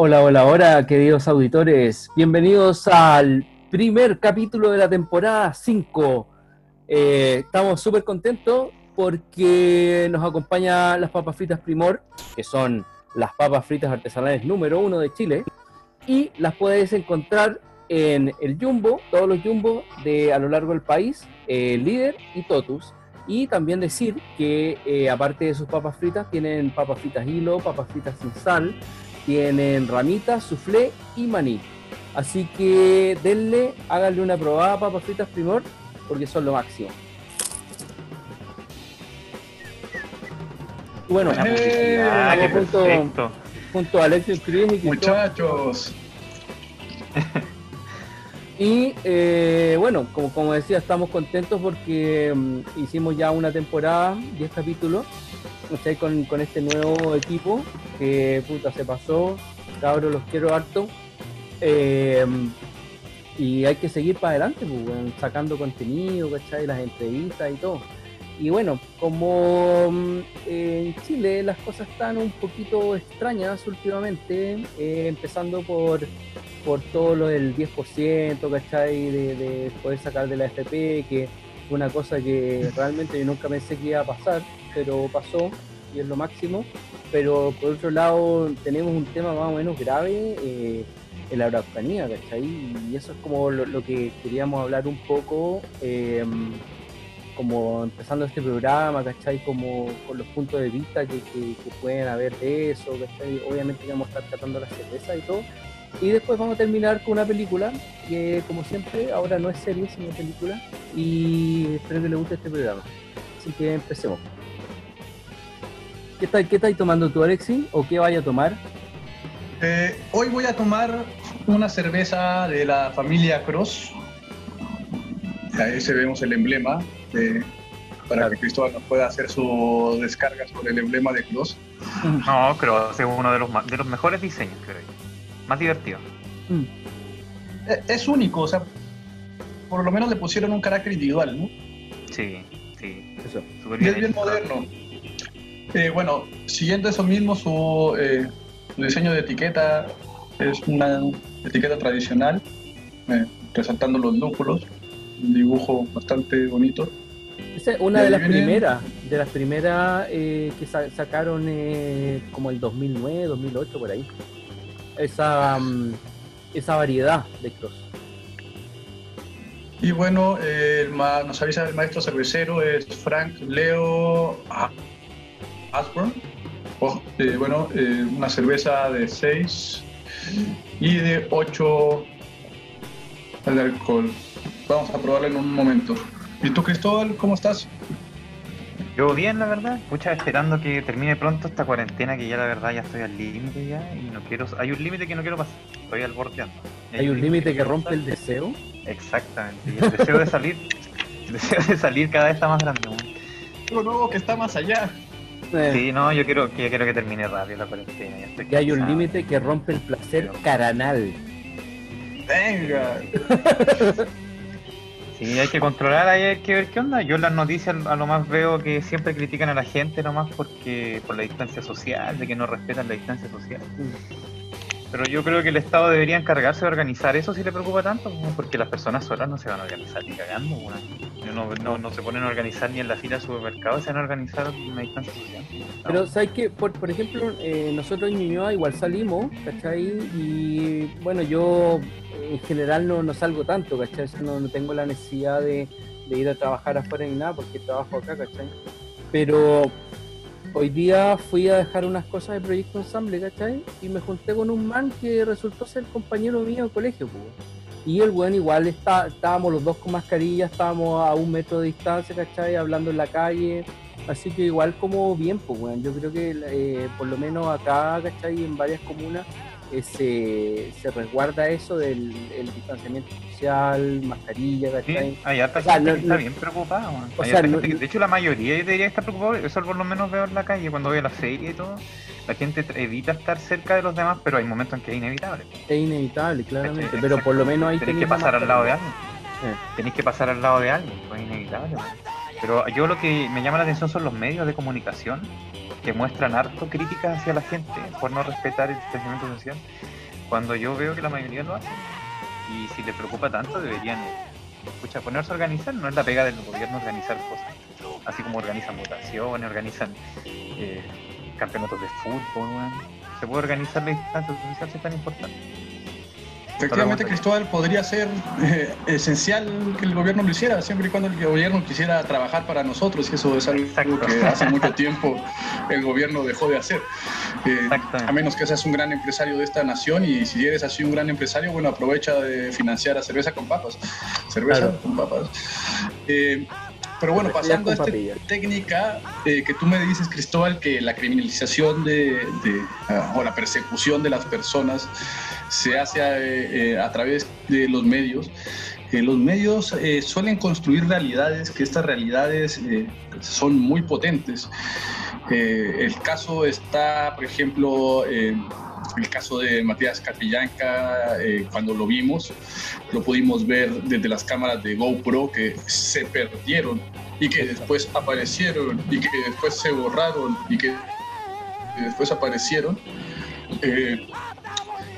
Hola, hola, hola, queridos auditores. Bienvenidos al primer capítulo de la temporada 5. Eh, estamos súper contentos porque nos acompaña las papas fritas Primor, que son las papas fritas artesanales número uno de Chile. Y las puedes encontrar en el Jumbo, todos los Jumbo de a lo largo del país, eh, Líder y Totus. Y también decir que eh, aparte de sus papas fritas, tienen papas fritas hilo, papas fritas sin sal, tienen ramitas, soufflé y maní. Así que denle, háganle una probada a papas fritas primor, porque son lo máximo. Y Bueno, ¡Eh! Ah, junto, junto a Alexis Cris y Cristóbal. Muchachos, Y eh, bueno, como, como decía, estamos contentos porque mm, hicimos ya una temporada, 10 capítulos, con, con este nuevo equipo que puta se pasó, cabros, los quiero harto. Eh, y hay que seguir para adelante, pues, sacando contenido, ¿cachai? las entrevistas y todo. Y bueno, como mm, en Chile las cosas están un poquito extrañas últimamente, eh, empezando por por todo lo del 10%, ¿cachai? De, de poder sacar de la FP, que fue una cosa que realmente yo nunca pensé que iba a pasar, pero pasó y es lo máximo. Pero por otro lado, tenemos un tema más o menos grave eh, en la Araucanía, ¿cachai? Y eso es como lo, que queríamos hablar un poco, eh, como empezando este programa, ¿cachai? Como con los puntos de vista que, que- pueden haber de eso, ¿cachai? Obviamente vamos a estar tratando la cerveza y todo. Y después vamos a terminar con una película que, como siempre, ahora no es serie, sino película. Y espero que les guste este programa. Así que empecemos. ¿Qué estáis qué estáis tomando tú, Alexi? ¿O qué vaya a tomar? eh, hoy voy a tomar una cerveza de la familia Cross. Ahí se vemos el emblema de- para que Cristóbal nos pueda hacer su descarga sobre el emblema de Cross. No, creo que es uno de los, de los mejores diseños, creo yo. Más divertido. Mm. Eh, Es único, o sea, por lo menos le pusieron un carácter individual, ¿no? Sí, sí. Eso. Y es bien hecho. moderno. Eh, bueno, siguiendo eso mismo, su, eh, su diseño de etiqueta es una etiqueta tradicional, eh, resaltando los lúpulos, un dibujo bastante bonito. Esa es una de las viene- primeras, de las primeras eh, que sa- sacaron eh, como el 2009, 2008, por ahí. Esa, mm, esa variedad de cross. Y bueno, eh, nos avisa el maestro cervecero, es Frank Leo A- Asborn. Oh, eh, bueno, eh, una cerveza de 6 y de 8 de alcohol. Vamos a probarla en un momento. ¿Y tú, Cristóbal, cómo estás? Yo bien, la verdad. Escucha, esperando que termine pronto esta cuarentena, que ya la verdad ya estoy al límite ya. Y no quiero. Hay un límite que no quiero pasar. Estoy al bordeando. Hay un límite que quiero rompe el deseo. Exactamente. Y el deseo de salir. El deseo de salir cada vez está más grande. Algo nuevo que está más allá. Eh, Sí, no, yo quiero, que- yo quiero que termine rápido la cuarentena. Ya estoy hay un límite que rompe el placer caranal. Venga. Sí, hay que controlar, hay que ver qué onda. Yo en las noticias a lo más veo que siempre critican a la gente nomás porque por la distancia social, de que no respetan la distancia social. Pero yo creo que el Estado debería encargarse de organizar eso si le preocupa tanto, porque las personas solas no se van a organizar ni cagando. No, no, se ponen a organizar ni en la fila del supermercado, se van a organizar una distancia social. Pero, ¿sabes qué? Por, por ejemplo, eh, nosotros en Ñuñoa igual salimos, ¿cachai? Y bueno, yo en general no, no salgo tanto, ¿cachai? No, no tengo la necesidad de, de ir a trabajar afuera ni nada porque trabajo acá, ¿cachai? Pero hoy día fui a dejar unas cosas de Proyecto Ensamble, ¿cachai? Y me junté con un man que resultó ser compañero mío de colegio, pues. Y el weón igual está, estábamos los dos con mascarilla, estábamos a un metro de distancia, ¿cachai? Hablando en la calle. Así que igual como bien, pues weón. Yo creo que eh, por lo menos acá, ¿cachai? En varias comunas ese, se resguarda eso del el distanciamiento social, mascarilla, ¿cachai? Sí, hay harta O sea, gente no- que está no- bien preocupada. o Hay sea, no- que- de hecho, la mayoría debería estar preocupada. Eso por lo menos veo en la calle cuando voy a la feria y todo. La gente evita estar cerca de los demás, pero hay momentos en que es inevitable. Es inevitable, claramente, ¿cachai? pero por lo menos ahí Tenés que pasar al lado de alguien. Eh. Tenéis que pasar al lado de alguien, pues es inevitable. Pero yo lo que me llama la atención son los medios de comunicación que muestran harto críticas hacia la gente por no respetar el distanciamiento social, cuando yo veo que la mayoría lo hace. Y si les preocupa tanto, deberían escucha, ponerse a organizar. No es la pega del gobierno organizar cosas. Así como organizan votaciones, organizan eh, campeonatos de fútbol. weón. Se puede organizar la distancia social si es tan importante. Efectivamente, Cristóbal, podría ser eh, esencial que el gobierno lo hiciera, siempre y cuando el gobierno quisiera trabajar para nosotros, y eso es algo Exacto. que hace mucho tiempo el gobierno dejó de hacer. Eh, a menos que seas un gran empresario de esta nación, y si eres así un gran empresario, bueno, aprovecha de financiar a cerveza con papas. Cerveza Claro. con papas. Eh, pero bueno, pasando a esta técnica eh, que tú me dices, Cristóbal, que la criminalización de, de, ah, o la persecución de las personas se hace eh, eh, a través de los medios. Eh, los medios eh, suelen construir realidades que estas realidades eh, son muy potentes. Eh, el caso está, por ejemplo, el caso de Matías Catrillanca, eh, cuando lo vimos, lo pudimos ver desde las cámaras de GoPro que se perdieron y que después aparecieron y que después se borraron y que después aparecieron. Eh,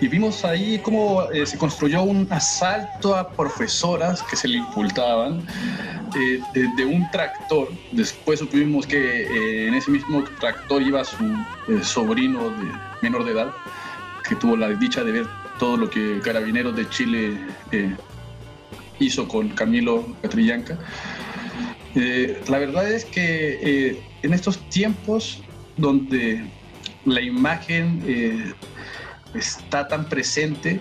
y vimos ahí cómo eh, se construyó un asalto a profesoras que se le impultaban eh, desde un tractor. Después supimos que eh, en ese mismo tractor iba su eh, sobrino de menor de edad, que tuvo la dicha de ver todo lo que Carabineros de Chile hizo con Camilo Catrillanca. La verdad es que en estos tiempos donde la imagen está tan presente,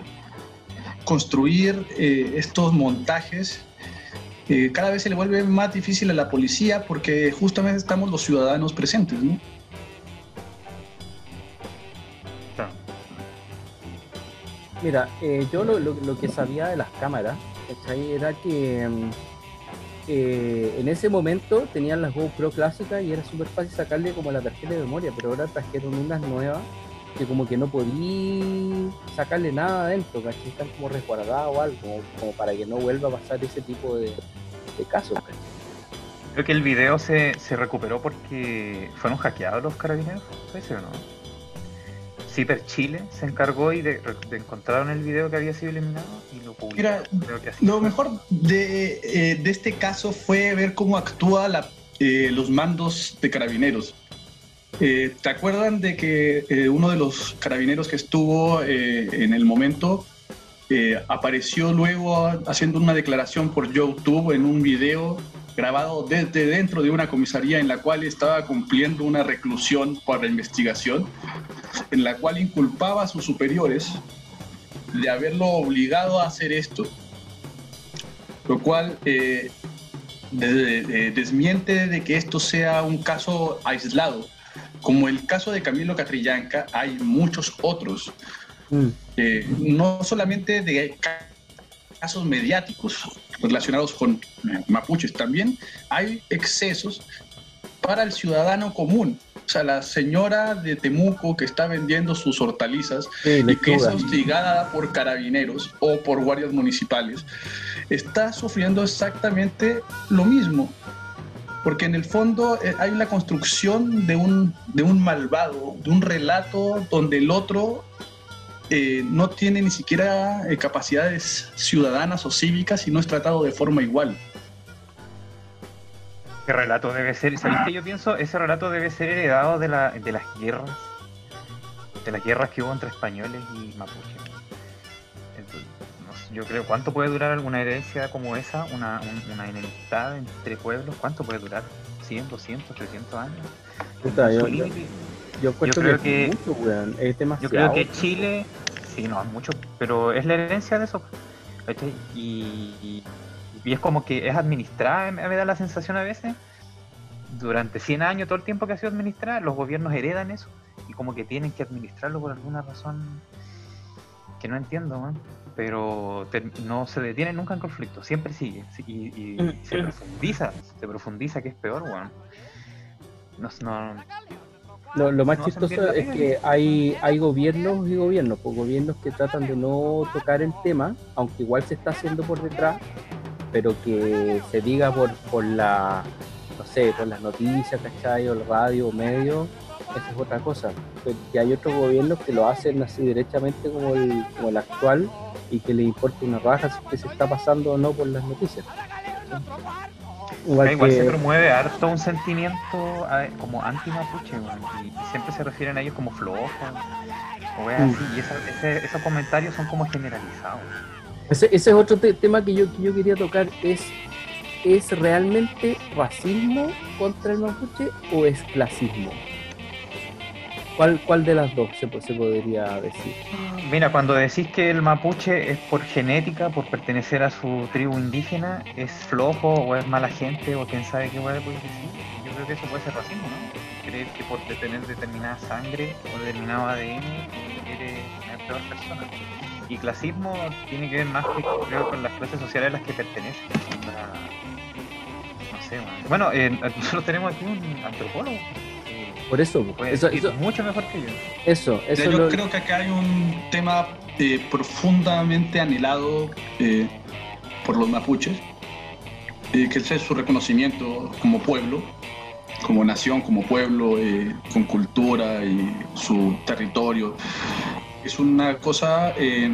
construir eh, estos montajes eh, cada vez se le vuelve más difícil a la policía porque justamente estamos los ciudadanos presentes, ¿no? Mira, eh, yo lo, lo- lo que sabía de las cámaras, ¿cachai? Era que mm, eh, en ese momento tenían las GoPro clásicas y era súper fácil sacarle como la tarjeta de memoria, pero ahora trajeron unas nuevas que como que no podí sacarle nada adentro, ¿cachai? Están como resguardadas o algo, como, como para que no vuelva a pasar ese tipo de, de casos, ¿cachai? Creo que el video se, se recuperó porque fueron hackeados los carabineros, ¿puede ser o no? Ciper Chile se encargó y de, de encontraron el video que había sido eliminado y lo publicaron. Mira, Creo que así Lo fue. mejor de, eh, de este caso fue ver cómo actúa la- eh, los mandos de carabineros. Eh, ¿Te acuerdan de que eh, uno de los carabineros que estuvo eh, en el momento eh, apareció luego haciendo una declaración por YouTube en un video grabado desde dentro de una comisaría en la cual estaba cumpliendo una reclusión por la investigación, en la cual inculpaba a sus superiores de haberlo obligado a hacer esto, lo cual eh, de- de- desmiente de que esto sea un caso aislado. Como el caso de Camilo Catrillanca, hay muchos otros, eh, no solamente de ca- casos mediáticos relacionados con eh, mapuches, también hay excesos para el ciudadano común. O sea, la señora de Temuco que está vendiendo sus hortalizas Sí, y que es hostigada por carabineros o por guardias municipales, está sufriendo exactamente lo mismo. Porque en el fondo eh, hay una construcción de un, de un malvado, de un relato donde el otro eh, no tiene ni siquiera eh, capacidades ciudadanas o cívicas y no es tratado de forma igual. Ese relato debe ser, ¿sabéis qué yo pienso? Ese relato debe ser heredado de, la, de las guerras, de las guerras que hubo entre españoles y mapuches. Yo creo, ¿cuánto puede durar alguna herencia como esa? Una, un- una enemistad entre pueblos, ¿cuánto puede durar? ¿100, 200, 300 años? Puta, yo, yo, yo creo que, mucho, weón. Es Yo creo que Chile, sí, no, mucho, pero es la herencia de eso. Y, y- y es como que es administrada, me me da la sensación a veces. Durante 100 años, todo el tiempo que ha sido administrada, los gobiernos heredan eso y como que tienen que administrarlo por alguna razón que no entiendo, man. Pero te- no se detiene nunca en conflicto, siempre sigue. sí, Y, y se profundiza, se profundiza, que es peor, weón. No, no, Lo, lo más No chistoso es que hay, hay gobiernos y gobiernos, pues gobiernos que tratan de no tocar el tema, aunque igual se está haciendo por detrás, pero que se diga por, por la, no sé, por las noticias, ¿cachai? O el radio o medio, esa es otra cosa. Pero que hay otros gobiernos que lo hacen así derechamente como el, como el actual y que le importa una raja si que se está pasando o no por las noticias. Igual, igual se que- promueve harto un sentimiento como anti-mapuche, y, siempre se refieren a ellos como flojos, o weas Mm. así, y esa- ese- esos comentarios son como generalizados. Ese, ese es otro te- tema que yo, que yo quería tocar, es ¿es realmente racismo contra el mapuche o es clasismo? ¿Cuál, cuál de las dos se, se podría decir? Mira, cuando decís que el mapuche es por genética, por pertenecer a su tribu indígena, es flojo o es mala gente o quién sabe qué puede decir, yo creo que eso puede ser racismo, ¿no? Creer que por tener determinada sangre o determinado ADN eres una peor persona. Y clasismo tiene que ver más que con las clases sociales a las que sé, man. Bueno, eh, nosotros tenemos aquí un antropólogo. Por eso, puede eso, eso, mucho mejor que yo. eso, eso yo lo- creo que acá hay un tema eh, profundamente anhelado eh, por los mapuches, eh, que es su reconocimiento como pueblo, como nación, como pueblo, eh, con cultura y su territorio. Es una cosa, eh,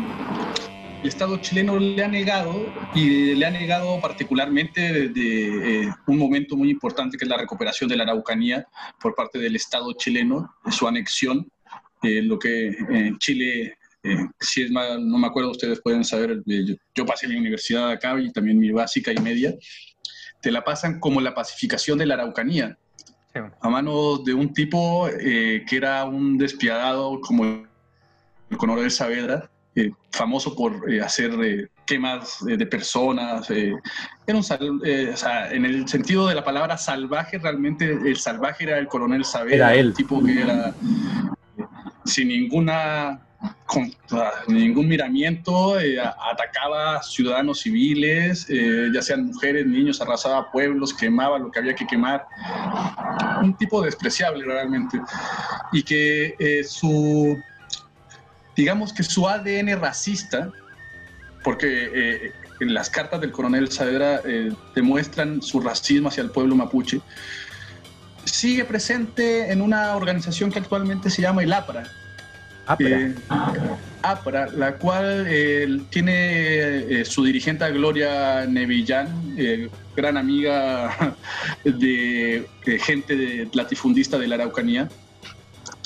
el Estado chileno le ha negado y le ha negado particularmente desde eh, un momento muy importante que es la recuperación de la Araucanía por parte del Estado chileno, su anexión eh, lo que en Chile, eh, si es mal, no me acuerdo, ustedes pueden saber, eh, yo, yo pasé mi universidad acá y también mi básica y media, te la pasan como la pacificación de la Araucanía, Sí. a manos de un tipo eh, que era un despiadado como el Coronel Saavedra, eh, famoso por eh, hacer eh, quemas eh, de personas. eh, era un sal- eh, o sea, en el sentido de la palabra salvaje, realmente el salvaje era el Coronel Saavedra, Era él. el tipo que era sin ninguna con ningún miramiento, eh, atacaba ciudadanos civiles, eh, ya sean mujeres, niños, arrasaba pueblos, quemaba lo que había que quemar. Un tipo despreciable realmente. Y que eh, su, digamos que su ADN racista, porque eh, en las cartas del coronel Saavedra eh, demuestran su racismo hacia el pueblo mapuche, sigue presente en una organización que actualmente se llama el APRA, pero- eh, APRA, la cual tiene su dirigente Gloria Nevillán, gran amiga de, de gente de latifundista de la Araucanía.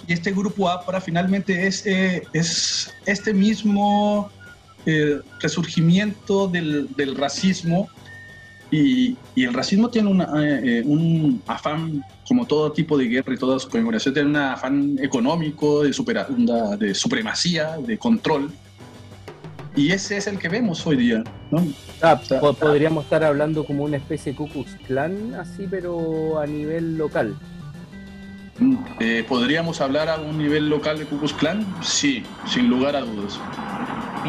Y este grupo APRA finalmente es, eh, es este mismo eh, resurgimiento del, del racismo y, y el racismo tiene una, eh, eh, un afán, como todo tipo de guerra y toda su conmemoración, tiene un afán económico, de, supera- de supremacía, de control. Y ese es el que vemos hoy día. ¿no? Ah, podríamos estar hablando como una especie de Ku Klux Klan, así, pero a nivel local. Eh, ¿Podríamos hablar a un nivel local de Ku Klux Klan? Sí, sin lugar a dudas.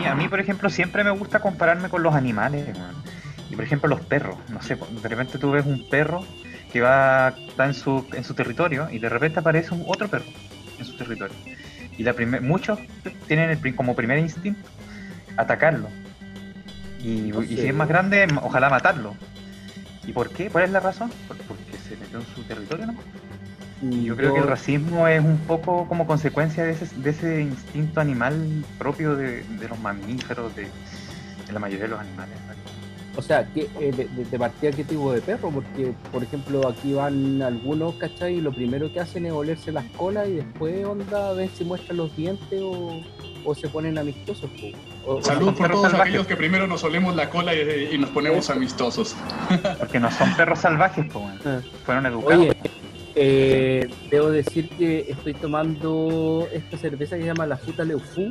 A mí, por ejemplo, siempre me gusta compararme con los animales. Y por ejemplo, los perros. No sé, de repente tú ves un perro que va, está en su, en su territorio y de repente aparece un otro perro en su territorio. Y la primer, muchos tienen el como primer instinto atacarlo. Y, No y si es más grande, ojalá matarlo. ¿Y por qué? ¿Cuál es la razón? Por- Porque se metió en su territorio, ¿no? Y Yo creo que el racismo es un poco como consecuencia de ese, de ese instinto animal propio de, de los mamíferos, de, de la mayoría de los animales. O sea, ¿qué, eh, de, de- de partida qué tipo de perro? Porque, por ejemplo, aquí van algunos, ¿cachai? Y lo primero que hacen es olerse las colas y después, onda, a ver si muestran los dientes o, o se ponen amistosos. O- Salud por perros todos salvajes. aquellos que primero nos olemos la cola y, y nos ponemos amistosos. Porque no son perros salvajes, pues, bueno. Ah. fueron educados. Oye, eh, debo decir que estoy tomando esta cerveza que se llama la Futa Leufu,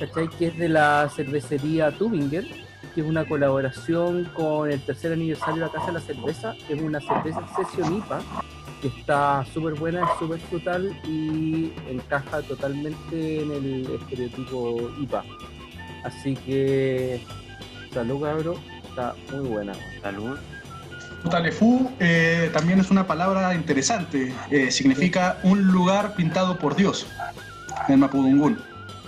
¿cachai? Que es de la cervecería Tubinger, que es una colaboración con el tercer aniversario de la Casa de la Cerveza. Es una cerveza Session IPA que está súper buena, es súper frutal y encaja totalmente en el estereotipo IPA. Así que salud cabrón, está muy buena. Salud. Talefú eh, también es una palabra interesante. Eh, significa un lugar pintado por Dios en Mapudungún.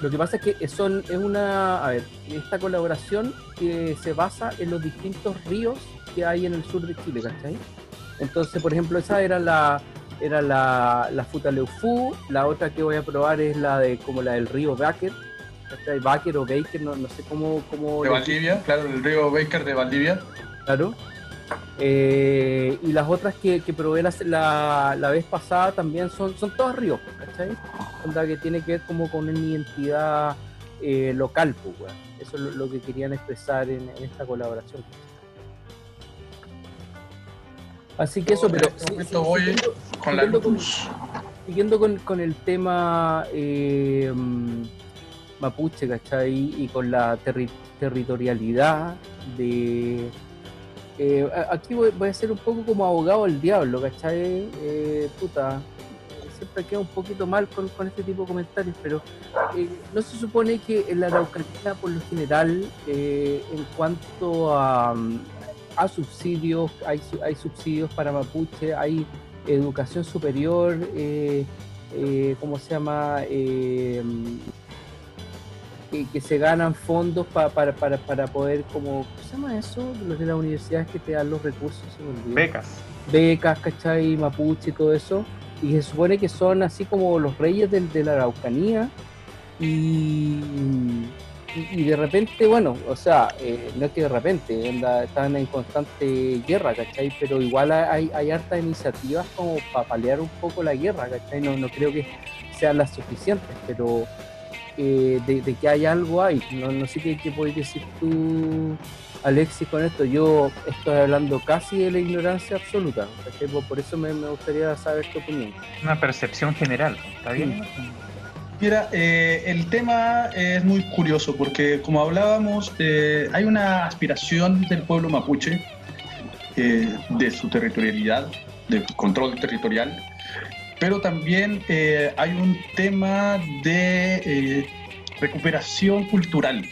Lo que pasa es que son, es una, a ver, esta colaboración que se basa en los distintos ríos que hay en el sur de Chile, ¿cachai? Entonces, por ejemplo, esa era la, era la, la Futaleufú, la otra que voy a probar es la de como la del río Baker, ¿cachai? Baker o Baker, no, no sé cómo... cómo De Valdivia, claro, el río Baker de Valdivia. Claro. Eh, y las otras que, que probé la, la, la vez pasada también son, son todas ríos, ¿cachai? Onda que tiene que ver como con una identidad eh, local, pues. Eso es lo, lo que querían expresar en, en esta colaboración. Así que eso, En pero este sí, sí, voy siguiendo, Con la siguiendo con- luz. siguiendo con, con el tema eh, mapuche, ¿cachai? Y con la terri- territorialidad de... eh, aquí voy, voy a ser un poco como abogado del diablo, ¿cachai? Eh, puta, siempre queda un poquito mal con, este tipo de comentarios, pero eh, no se supone que en la Araucanía, por lo general, eh, en cuanto a, subsidios, hay, hay subsidios para mapuche, hay educación superior, eh, eh, ¿cómo se llama? Que, que se ganan fondos pa- para, para, para poder, como, ¿cómo se llama eso? Los de las universidades que te dan los recursos, se. Becas. becas, ¿cachai? Mapuche y todo eso. Y se supone que son así como los reyes del- de la Araucanía. Y, y, y de repente, bueno, o sea, eh, no es que de repente, onda, están en constante guerra, ¿cachai? Pero igual hay, hay hartas iniciativas como para paliar un poco la guerra, ¿cachai? No, no creo que sean las suficientes, pero eh, de, de que hay algo hay. No, no sé qué, qué podéis decir tú, Alexis, con esto. Yo estoy hablando casi de la ignorancia absoluta. Por- eso me, me gustaría saber tu opinión. Una percepción general. ¿Está bien? Mira, eh, el tema es muy curioso porque, como hablábamos, eh, hay una aspiración del pueblo mapuche eh, de su territorialidad, de control territorial, pero también eh, hay un tema de eh, recuperación cultural.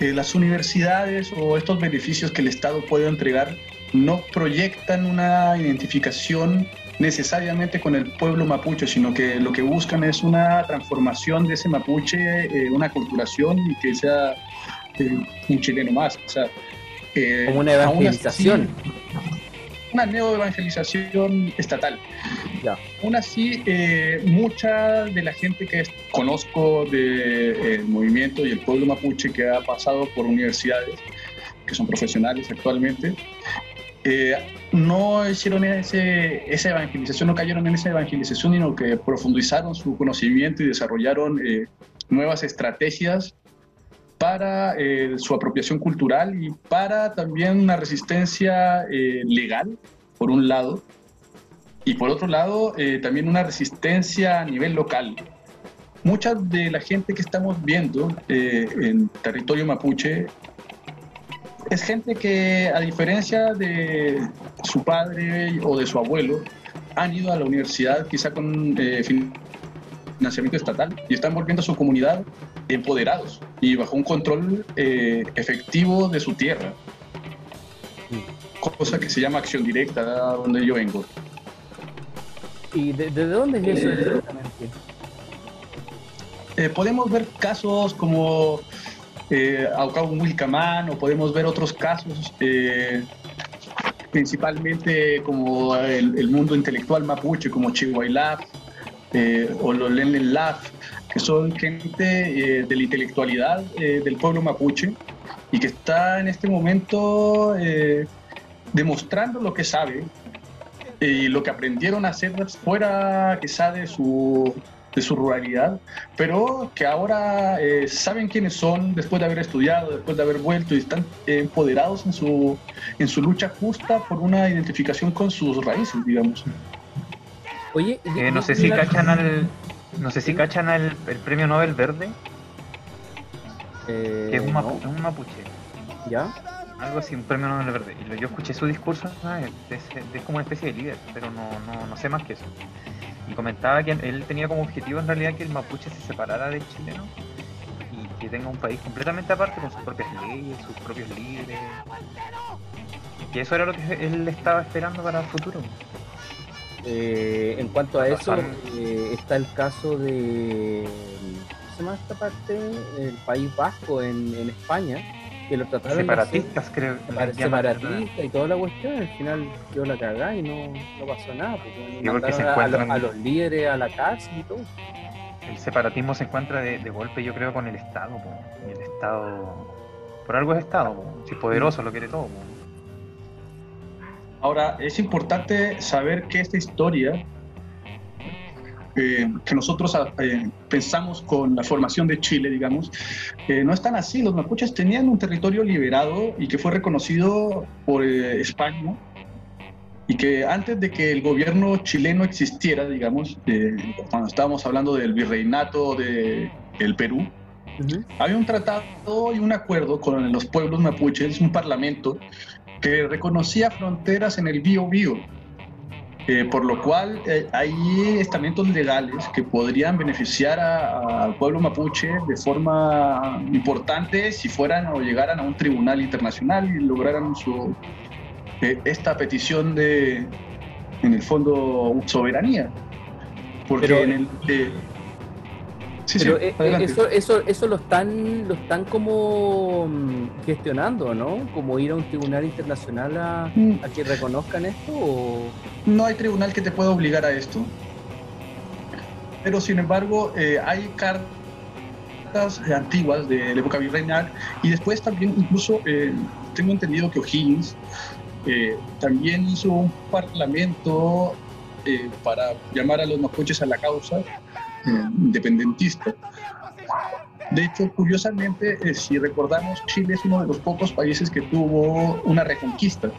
Eh, las universidades o estos beneficios que el Estado puede entregar no proyectan una identificación necesariamente con el pueblo mapuche, sino que lo que buscan es una transformación de ese mapuche, eh, una culturación y que sea eh, un chileno más. O sea, eh, Como una aún así, evangelización. Una neoevangelización estatal. Ya. Aún así, eh, mucha de la gente que conozco del movimiento y el pueblo mapuche que ha pasado por universidades, que son profesionales actualmente, eh, no hicieron ese, esa evangelización, no cayeron en esa evangelización, sino que profundizaron su conocimiento y desarrollaron eh, nuevas estrategias para eh, su apropiación cultural y para también una resistencia eh, legal, por un lado, y por otro lado eh, también una resistencia a nivel local. Mucha de la gente que estamos viendo en territorio mapuche es gente que, a diferencia de su padre o de su abuelo, han ido a la universidad quizá con financiamiento estatal y están volviendo a su comunidad empoderados y bajo un control eh, efectivo de su tierra. Cosa que se llama acción directa, donde yo vengo. ¿Y de, de dónde es eso exactamente? Eh, podemos ver casos como eh, Aucau Wilcamán o podemos ver otros casos, eh, principalmente como el, el mundo intelectual mapuche, como Chihuahilaf eh, o los Laf, que son gente eh, de la intelectualidad eh, del pueblo mapuche y que está en este momento eh, demostrando lo que sabe y lo que aprendieron a hacer fuera quizá de su, de su ruralidad, pero que ahora eh, saben quiénes son después de haber estudiado, después de haber vuelto y están eh, empoderados en su, en su lucha justa por una identificación con sus raíces, digamos. Oye, Eh, no sé si cachan al. No sé si cachan el premio Nobel Verde, Eh, que es un, no, mapu- un mapuche. ¿Ya? Algo así, un premio Nobel Verde. Y yo escuché su discurso, es, como una especie de líder, pero no, no, no sé más que eso. Y comentaba que él tenía como objetivo en realidad que el mapuche se separara del chileno y que tenga un país completamente aparte con sus propias leyes, sus propios líderes. Y eso era lo que él estaba esperando para el futuro. Eh, en cuanto a eso, eh, está el caso de. ¿Cómo se llama esta parte? El País Vasco en, en España, que lo trataron Separatistas, creo. separ- les llaman, separatista y toda la cuestión. Al final quedó la cagada y no, no pasó nada. Porque se mandaron a- a, los- encuentran- a los líderes a la cárcel y todo. El separatismo se encuentra de, de golpe, yo creo, con el Estado. po. Y el Estado. Por algo es Estado. po. Si es poderoso, lo quiere todo. po. Ahora, es importante saber que esta historia eh, que nosotros ah, eh, pensamos con la formación de Chile, digamos, eh, no es tan así. Los mapuches tenían un territorio liberado y que fue reconocido por eh, España y que antes de que el gobierno chileno existiera, digamos, cuando estábamos hablando del virreinato de el Perú, había un tratado y un acuerdo con los pueblos mapuches, un parlamento que reconocía fronteras en el Bío Bío, eh, por lo cual eh, hay estamentos legales que podrían beneficiar al pueblo mapuche de forma importante si fueran o llegaran a un tribunal internacional y lograran su, eh, esta petición de, en el fondo, soberanía. Porque Pero- en el... sí, Pero eh, eh, eso, eso, eso lo están, lo están como mm, gestionando, ¿no? Como ir a un tribunal internacional a, Mm. a que reconozcan esto o No hay tribunal que te pueda obligar a esto. Pero sin embargo, eh, hay cartas antiguas de la época virreinal y después también incluso eh, tengo entendido que O'Higgins eh, también hizo un parlamento eh, para llamar a los mapuches a la causa eh, independentista. De hecho, curiosamente, eh, si recordamos, Chile es uno de los pocos países que tuvo una reconquista.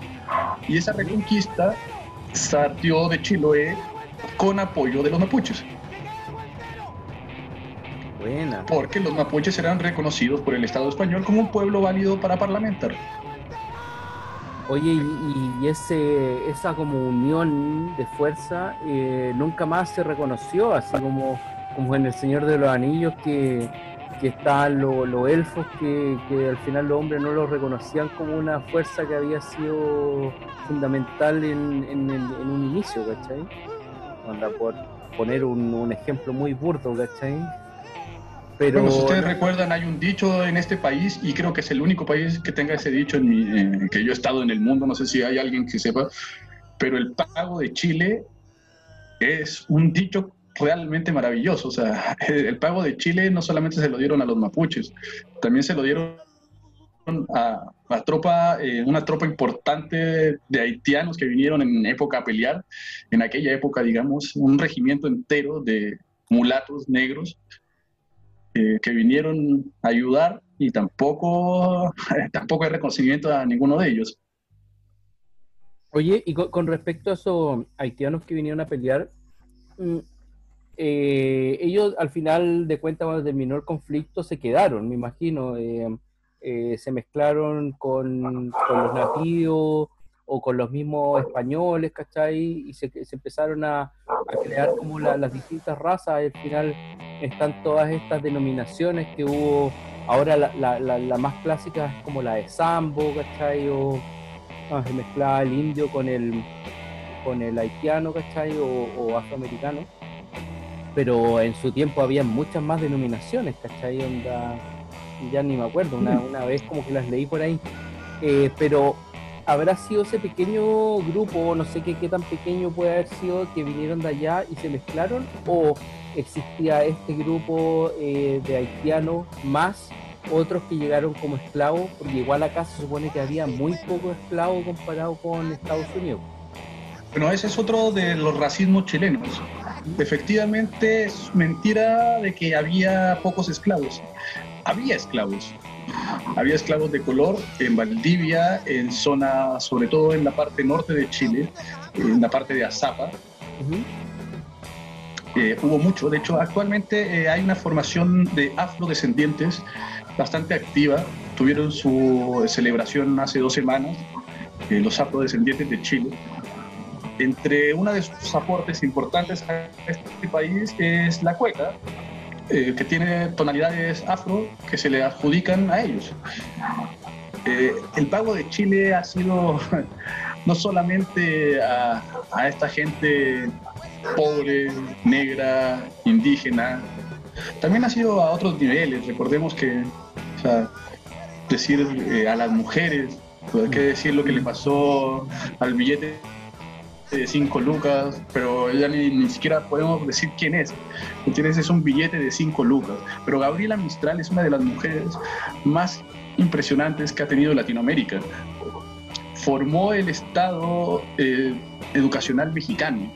Y esa reconquista partió de Chiloé con apoyo de los mapuches, buena. porque los mapuches eran reconocidos por el Estado español como un pueblo válido para parlamentar. Oye, y, ese, esa como unión de fuerza eh, nunca más se reconoció, así como, como en El Señor de los Anillos, que, que están lo- los elfos que, que al final los hombres no los reconocían como una fuerza que había sido fundamental en, en un inicio, ¿cachai? Onda, por poner un, un ejemplo muy burdo, ¿cachai? Pero Bueno, si ustedes recuerdan, hay un dicho en este país, y creo que es el único país que tenga ese dicho en mi, eh, que yo he estado en el mundo, no sé si hay alguien que sepa, pero el pago de Chile es un dicho realmente maravilloso. O sea, el pago de Chile no solamente se lo dieron a los mapuches, también se lo dieron a, a tropa, eh, una tropa importante de haitianos que vinieron en época a pelear, en aquella época, digamos, un regimiento entero de mulatos negros eh, que vinieron a ayudar y tampoco, tampoco hay reconocimiento a ninguno de ellos. Oye, y con, respecto a esos haitianos que vinieron a pelear, mm, eh, ellos al final de cuentas cuando terminó el conflicto se quedaron, me imagino, eh, eh, se mezclaron con, con los nativos o con los mismos españoles, ¿cachai? Y se, se empezaron a, a crear como la- las distintas razas, y al final están todas estas denominaciones que hubo, ahora la, la- la- la más clásica es como la de Sambo, ¿cachai? O, Ah, se mezclaba el indio con el con el haitiano, ¿cachai? O, o afroamericano. Pero en su tiempo había muchas más denominaciones, ¿cachai? Onda, ya ni me acuerdo, una, una vez como que las leí por ahí. Eh, pero habrá sido ese pequeño grupo, no sé qué, tan pequeño puede haber sido, que vinieron de allá y se mezclaron, o existía este grupo eh, de haitianos más otros que llegaron como esclavos, porque igual acá se supone que había muy pocos esclavos comparado con Estados Unidos. Bueno, ese es otro de los racismos chilenos. Efectivamente, es mentira de que había pocos esclavos. Había esclavos. Había esclavos de color en Valdivia, en zona, sobre todo en la parte norte de Chile, en la parte de Azapa. Eh, hubo mucho. De hecho, actualmente eh, hay una formación de afrodescendientes bastante activa. Tuvieron su celebración hace dos semanas, eh, los afrodescendientes de Chile. Entre una de sus aportes importantes a este país es la cueca, eh, que tiene tonalidades afro que se le adjudican a ellos. Eh, el pago de Chile ha sido no solamente a, esta gente pobre, negra, indígena, también ha sido a otros niveles. Recordemos que, decir eh, a las mujeres, pues, hay que decir lo que le pasó al billete de 5 lucas, pero ya ni, ni siquiera podemos decir quién es. ¿Entiendes? Es un billete de 5 lucas. Pero Gabriela Mistral es una de las mujeres más impresionantes que ha tenido Latinoamérica. Formó el Estado eh, educacional mexicano.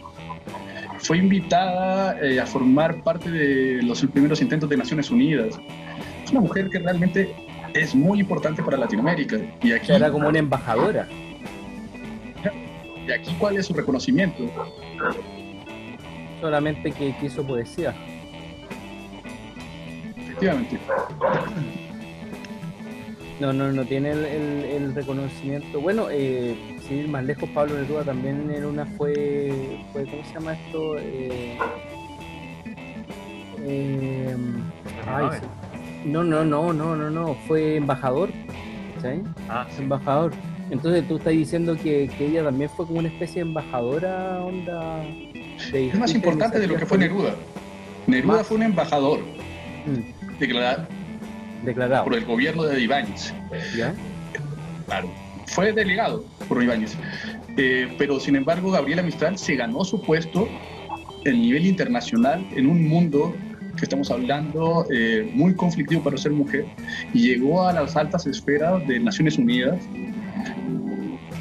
Fue invitada eh, a formar parte de los primeros intentos de Naciones Unidas. Es una mujer que realmente es muy importante para Latinoamérica. Y aquí, Era como una embajadora. Y aquí ¿cuál es su reconocimiento? Solamente que, que hizo poesía. Efectivamente. No, no, no tiene el, el- el reconocimiento. Bueno, eh, sin ir más lejos, Pablo Neruda también en una fue, fue ¿cómo se llama esto? Eh, eh, ay, Nobel. sí. no, no, no, no, no, no, fue embajador, ¿sí? Ah, sí. Embajador. Entonces tú estás diciendo que, que ella también fue como una especie de embajadora, onda. de Es más importante de lo que fue Neruda. Neruda Más. fue un embajador políticas. declarado Mm, declarado. por el gobierno de Ibáñez. ¿Ya? Claro. Fue delegado por Ibáñez. Eh, pero sin embargo, Gabriela Mistral se ganó su puesto en nivel internacional en un mundo que estamos hablando eh, muy conflictivo para ser mujer y llegó a las altas esferas de Naciones Unidas.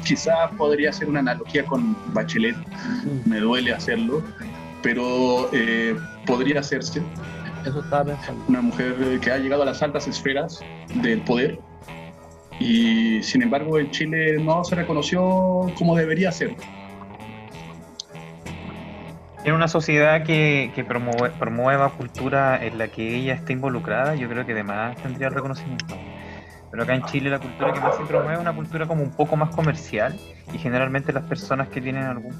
Quizá podría ser una analogía con Bachelet, me duele hacerlo, pero eh, podría hacerse Eso pensando. una mujer que ha llegado a las altas esferas del poder y sin embargo en Chile no se reconoció como debería ser. En una sociedad que, que promueve- promueva cultura en la que ella esté involucrada, yo creo que además tendría el reconocimiento. Pero acá en Chile la cultura que más se promueve es una cultura como un poco más comercial y generalmente las personas que tienen algún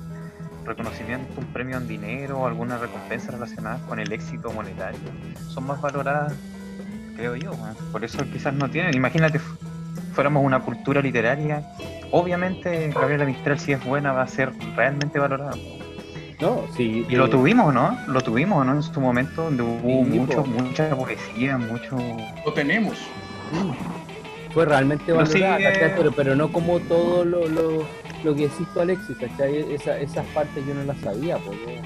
reconocimiento, un premio en dinero o alguna recompensa relacionada con el éxito monetario son más valoradas, creo yo. Por eso quizás no tienen. Imagínate, fu- fuéramos una cultura literaria, obviamente Gabriela Mistral si es buena va a ser realmente valorada. No, sí. Y lo eh, tuvimos, ¿no? Lo tuvimos, ¿no? En su momento donde hubo Sí, mucho, mucha poesía, mucho... Lo tenemos. Mm. Fue realmente valorada, ¿cachai? Pero, pero no como todo lo, lo, lo que tú, Alexis, ¿cachai? Esa, esas partes yo no las sabía, porque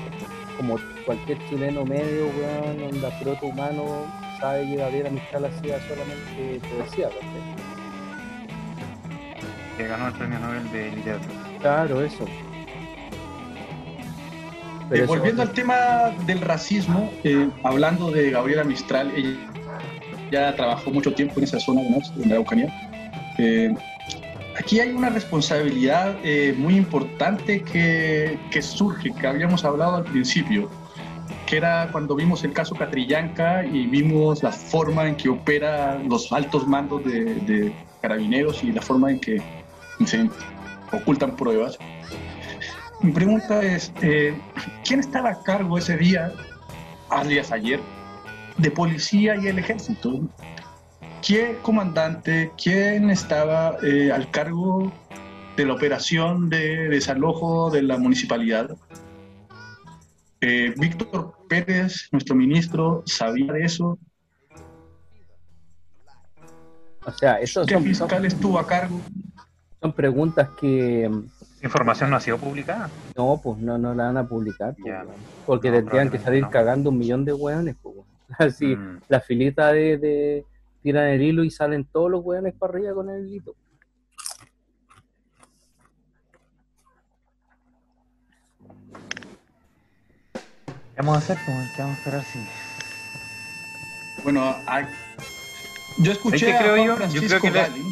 como cualquier chileno medio, weón, onda proto humano, sabe que Gabriela Mistral hacía solamente poesía, ¿cachai? que ganó el premio Nobel de literatura. Claro, eso. Eh, volviendo al tema del racismo, eh, hablando de Gabriela Mistral, ella ya trabajó mucho tiempo en esa zona Nox, en la Araucanía. Eh, aquí hay una responsabilidad eh, muy importante que, que surge, que habíamos hablado al principio, que era cuando vimos el caso Catrillanca y vimos la forma en que operan los altos mandos de, de carabineros y la forma en que se ocultan pruebas. Mi pregunta es, eh, ¿quién estaba a cargo ese día, alias ayer, de policía y el ejército? ¿Qué comandante, quién estaba eh, al cargo de la operación de desalojo de la municipalidad? Eh, Víctor Pérez, nuestro ministro, sabía de eso. o sea, eso ¿Qué son, son, fiscal estuvo a cargo? son preguntas que información no ha sido publicada. no, pues no, no la van a publicar, pues, porque No, tendrían que salir no. cagando un millón de hueones, pues. Así, Mm. la filita de, de tiran el hilo y salen todos los hueones para arriba con el hilito. ¿Qué vamos a hacer? ¿Qué vamos a esperar? Sí. Bueno, hay- yo escuché ¿Sabes qué a creo Juan yo? Yo Francisco creo que Gali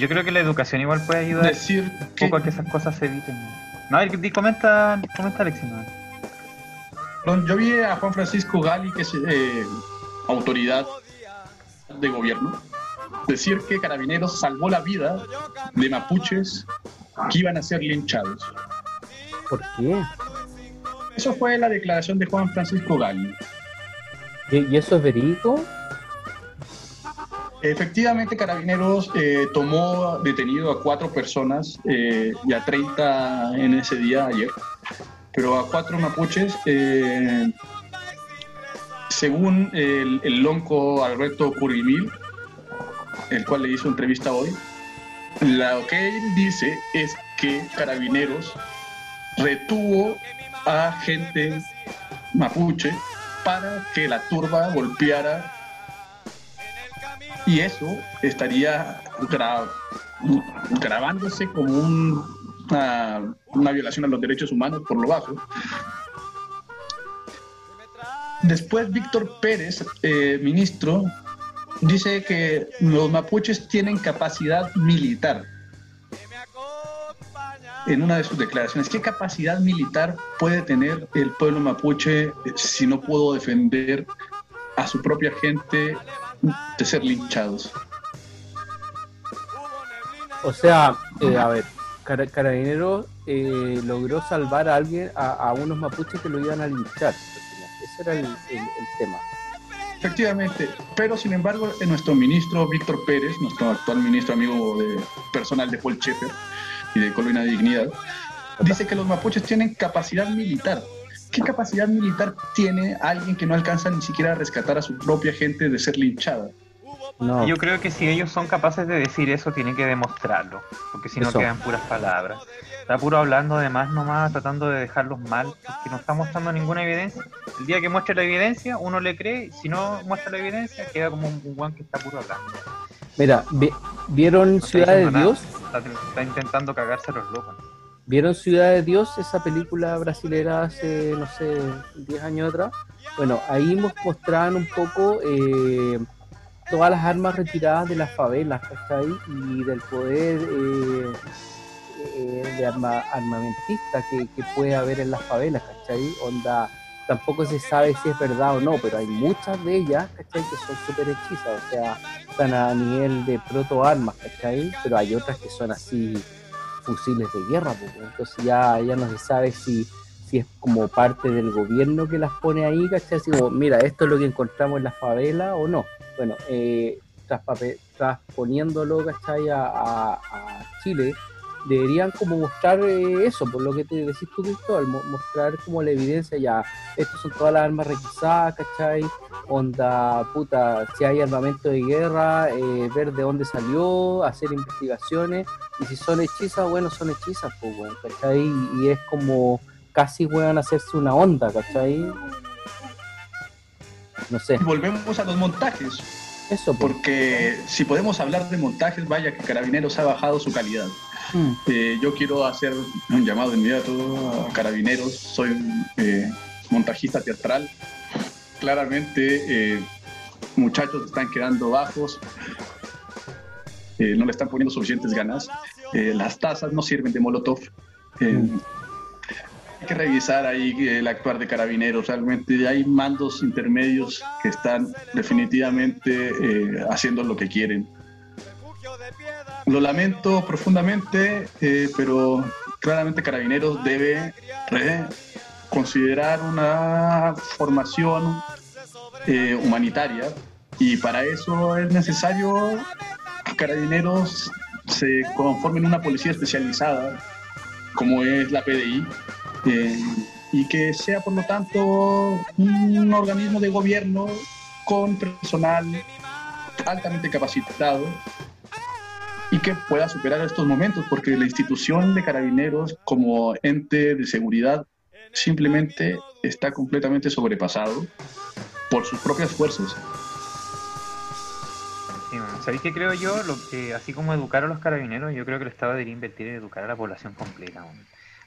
Yo creo que la educación igual puede ayudar decir un que poco a que esas cosas se eviten. No, a ver, di- comenta, comenta Alexis. ¿no? Yo vi a Juan Francisco Gali, que es eh, autoridad de gobierno, decir que Carabineros salvó la vida de mapuches que iban a ser linchados. ¿Por qué? Eso fue la declaración de Juan Francisco Gali. ¿Y, y eso es verídico? Efectivamente, Carabineros eh, tomó detenido a cuatro personas eh, y a 30 en ese día, ayer, pero a cuatro mapuches, eh, según el, lonco Alberto Currimil, el cual le hizo entrevista hoy, lo que él dice es que Carabineros retuvo a gente mapuche para que la turba golpeara y eso estaría gra- grabándose como un- una, una violación a los derechos humanos por lo bajo. Después Víctor Pérez, eh, ministro, dice que los mapuches tienen capacidad militar. En una de sus declaraciones, ¿qué capacidad militar puede tener el pueblo mapuche eh, si no pudo defender a su propia gente de ser linchados? O sea, eh, a ver, Cara- Carabineros eh, logró salvar a alguien, a, unos mapuches que lo iban a linchar. Ese era el, tema. Efectivamente, pero sin embargo, en nuestro ministro Víctor Pérez, nuestro actual ministro amigo de personal de Paul Sheffer y de Colina de Dignidad, dice que los mapuches tienen capacidad militar. ¿Qué capacidad militar tiene alguien que no alcanza ni siquiera a rescatar a su propia gente de ser linchada? No, Yo creo que si ellos son capaces de decir eso, tienen que demostrarlo, porque si no Eso. quedan puras palabras. Está puro hablando además nomás, tratando de dejarlos mal, porque no está mostrando ninguna evidencia. El día que muestre la evidencia, uno le cree, si no muestra la evidencia, queda como un un guan que está puro hablando. mira, vi- ¿vieron No Ciudad de nada, Dios? Está, está intentando cagarse a los locos. ¿Vieron Ciudad de Dios, esa película brasilera hace, no sé, 10 años atrás? Bueno, ahí mos- mostraban un poco eh, todas las armas retiradas de las favelas, ¿cachai? Y del poder eh, eh, de arma, armamentista que, puede haber en las favelas, ¿cachai? Onda, tampoco se sabe si es verdad o no, pero hay muchas de ellas, ¿cachai? Que son súper hechizas, o sea, están a nivel de proto-armas, ¿cachai? Pero hay otras que son así fusiles de guerra, pues, entonces ya, ya no se sabe si, si es como parte del gobierno que las pone ahí, ¿cachai? Como, mira, esto es lo que encontramos en la favela o no. Bueno, eh, transponiéndolo, ¿cachai? A, a- a Chile, deberían como mostrar eh, eso, por lo que te decís tú, Cristóbal, mo- mostrar como la evidencia ya, estos son todas las armas requisadas, ¿cachai? Onda, puta, si hay armamento de guerra, eh, ver de dónde salió, hacer investigaciones, y si son hechizas, bueno, son hechizas, pues, weón, ¿cachai? Y, y es como casi, weón, hacerse una onda, ¿cachai? No sé, Y volvemos a los montajes, eso, pues. porque si podemos hablar de montajes, vaya que Carabineros ha bajado su calidad. Mm, Eh, yo quiero hacer un llamado inmediato a Carabineros, soy un eh, montajista teatral. Claramente, eh, muchachos están quedando bajos, no le están poniendo suficientes ganas. Las tazas no sirven de molotov. Mm. Que revisar ahí el actuar de Carabineros. Realmente hay mandos intermedios que están definitivamente eh, haciendo lo que quieren. Lo lamento profundamente, eh, pero claramente Carabineros debe considerar una formación eh, humanitaria y para eso es necesario que Carabineros se conforme en una policía especializada como es la PDI eh, y que sea por lo tanto un organismo de gobierno con personal altamente capacitado y que pueda superar estos momentos, porque la institución de carabineros como ente de seguridad simplemente está completamente sobrepasado por sus propias fuerzas. ¿Sabéis qué creo yo? Así como educar a los carabineros, yo creo que el Estado debería invertir en educar a la población completa.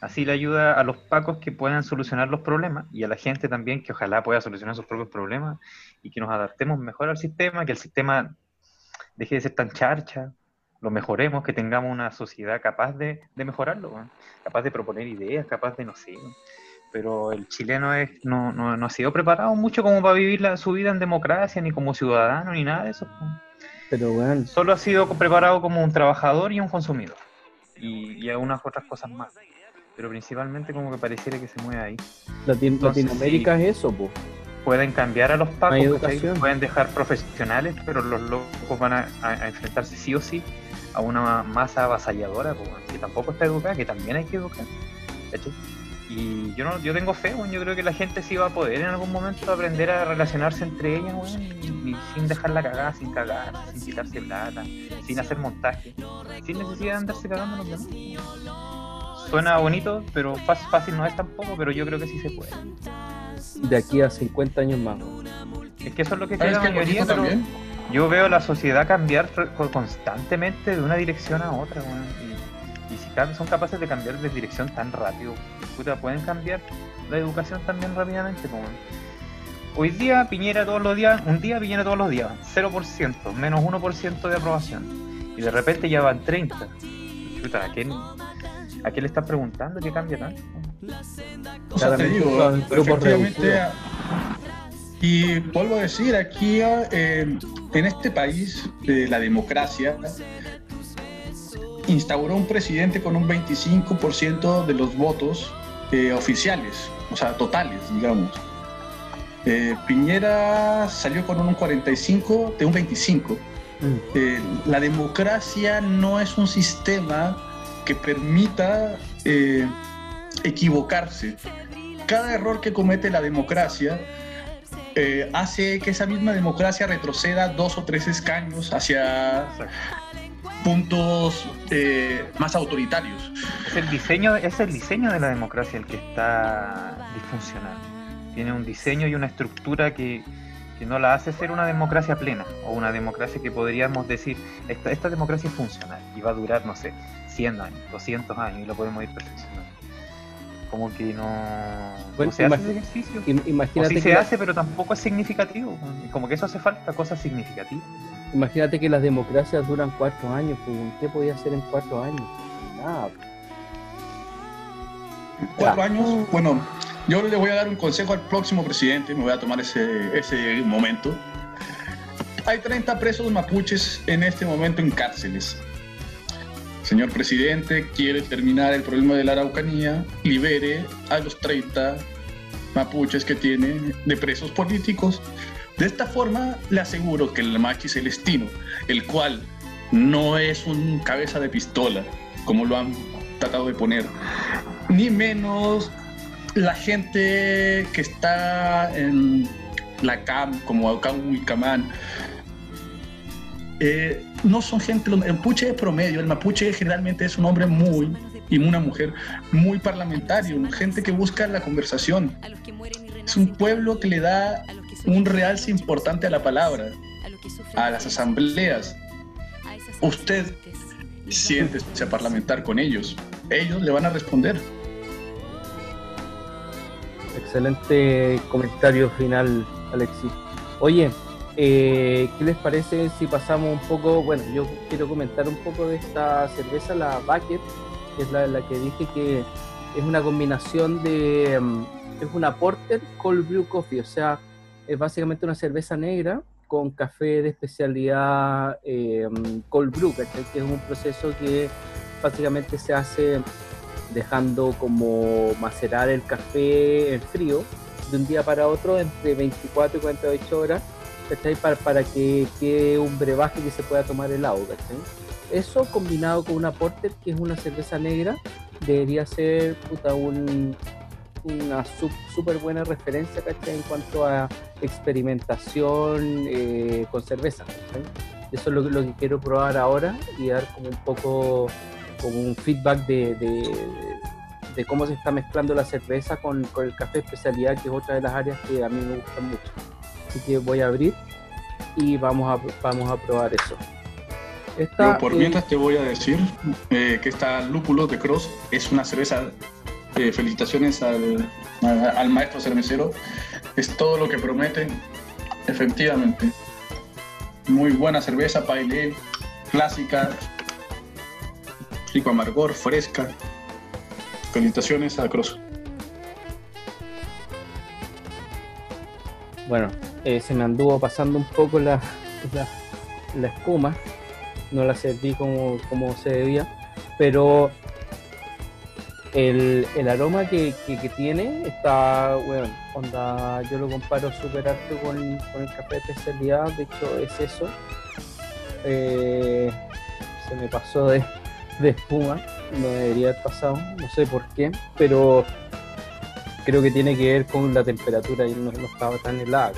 Así le ayuda a los pacos que puedan solucionar los problemas y a la gente también que ojalá pueda solucionar sus propios problemas y que nos adaptemos mejor al sistema, que el sistema deje de ser tan charcha, lo mejoremos, que tengamos una sociedad capaz de, de mejorarlo, capaz de proponer ideas, capaz de no sé. Pero el chileno es, no, no, no ha sido preparado mucho como para vivir la, su vida en democracia, ni como ciudadano, ni nada de eso. Pero, weón, solo ha sido preparado como un trabajador y un consumidor. Y, y algunas otras cosas más. Pero principalmente como que pareciera que se mueve ahí. Latin- Entonces, Latinoamérica es eso, pues. pueden cambiar a los pacos, pueden dejar profesionales, pero los locos van a, a- a enfrentarse sí o sí a una masa avasalladora, pues, que tampoco está educada, que también hay que educar. ¿cachai? Y yo no, yo tengo fe, weón, yo creo que la gente sí va a poder en algún momento aprender a relacionarse entre ellas, weón, y, y sin dejarla cagada, sin cagar, sin quitarse plata, sin hacer montaje, sin necesidad de andarse cagando los demás. Suena bonito, pero fácil, fácil no es tampoco, pero yo creo que sí se puede. De aquí a 50 años más. Es que eso es lo que ¿Sabes cree la mayoría, pero también? yo veo la sociedad cambiar constantemente de una dirección a otra, weón. Y, y si son capaces de cambiar de dirección tan rápido, puta, pueden cambiar la educación también rápidamente. Hoy día Piñera todos los días, un día Piñera todos los días, 0%, menos 1% de aprobación. Y de repente ya van 30. Chuta, ¿a quién, ¿a quién le estás preguntando qué cambia tanto? O sea, te digo, efectivamente, y vuelvo a decir, aquí eh, en este país, eh, la democracia instauró un presidente con un 25% de los votos eh, oficiales, o sea, totales, digamos. Eh, Piñera salió con un 45 de un 25. Eh, la democracia no es un sistema que permita eh, equivocarse. Cada error que comete la democracia eh, hace que esa misma democracia retroceda dos o tres escaños hacia puntos más autoritarios. Es el diseño, es el diseño de la democracia el que está disfuncional. Tiene un diseño y una estructura que, que no la hace ser una democracia plena o una democracia que podríamos decir, esta, esta democracia es funcional y va a durar, no sé, 100 años, 200 años y lo podemos ir perfeccionando. Como que no, Bueno, no se hace ejercicio. Im- O Imagínate, sí que se la- hace, pero tampoco es significativo. Como que eso hace falta, cosas significativas. imagínate que las democracias duran cuatro años. pues, ¿Qué podía hacer en cuatro años? Nada. Cuatro Ya. años, bueno, yo le voy a dar un consejo al próximo presidente, me voy a tomar ese, ese momento. Hay 30 presos mapuches en este momento en cárceles. Señor presidente, quiere terminar el problema de la Araucanía, libere a los 30 mapuches que tiene de presos políticos. De esta forma, le aseguro que el Machi Celestino, el cual no es un cabeza de pistola, como lo han tratado de poner, ni menos la gente que está en la CAM, como Aucán Wilcamán, eh, no son gente, el mapuche es promedio, el mapuche generalmente es un hombre muy y una mujer muy parlamentario, gente que busca la conversación. Es un pueblo que le da un realce importante a la palabra, a las asambleas. Usted siéntese a parlamentar con ellos, ellos le van a responder. Excelente comentario final, Alexis. Oye, eh, ¿qué les parece si pasamos un poco? Bueno, yo quiero comentar un poco de esta cerveza, la Bucket, que es la, la que dije que es una combinación de. mm, es una Porter Cold Brew Coffee, o sea, es básicamente una cerveza negra con café de especialidad eh, mm, Cold Brew, que es un proceso que básicamente se hace dejando como macerar el café en frío de un día para otro entre 24 y 48 horas. Para, para que quede un brebaje que se pueda tomar helado. ¿cachai? Eso combinado con una porter que es una cerveza negra debería ser una súper buena referencia ¿cachai? en cuanto a experimentación eh, con cerveza. ¿cachai? Eso es lo, lo que quiero probar ahora y dar como un poco como un feedback de, de- de cómo se está mezclando la cerveza con, con el café especialidad, que es otra de las áreas que a mí me gustan mucho. Así que voy a abrir y vamos a, vamos a probar eso. Esta, Yo por eh, mientras te voy a decir eh, que esta Lúpulo de Cross es una cerveza. eh, felicitaciones al, al maestro cervecero. Es todo lo que promete, efectivamente. Muy buena cerveza, pale, clásica, rico amargor, fresca. Felicitaciones a Cross. Bueno, eh, se me anduvo pasando un poco la, la, la espuma, no la serví como, como se debía, pero el, el aroma que, que- tiene está, bueno, onda, yo lo comparo súper harto con, con el café de especialidad, de hecho es eso. Eh, se me pasó de, de espuma, no debería haber pasado, no sé por qué, pero creo que tiene que ver con la temperatura y no, estaba tan helada.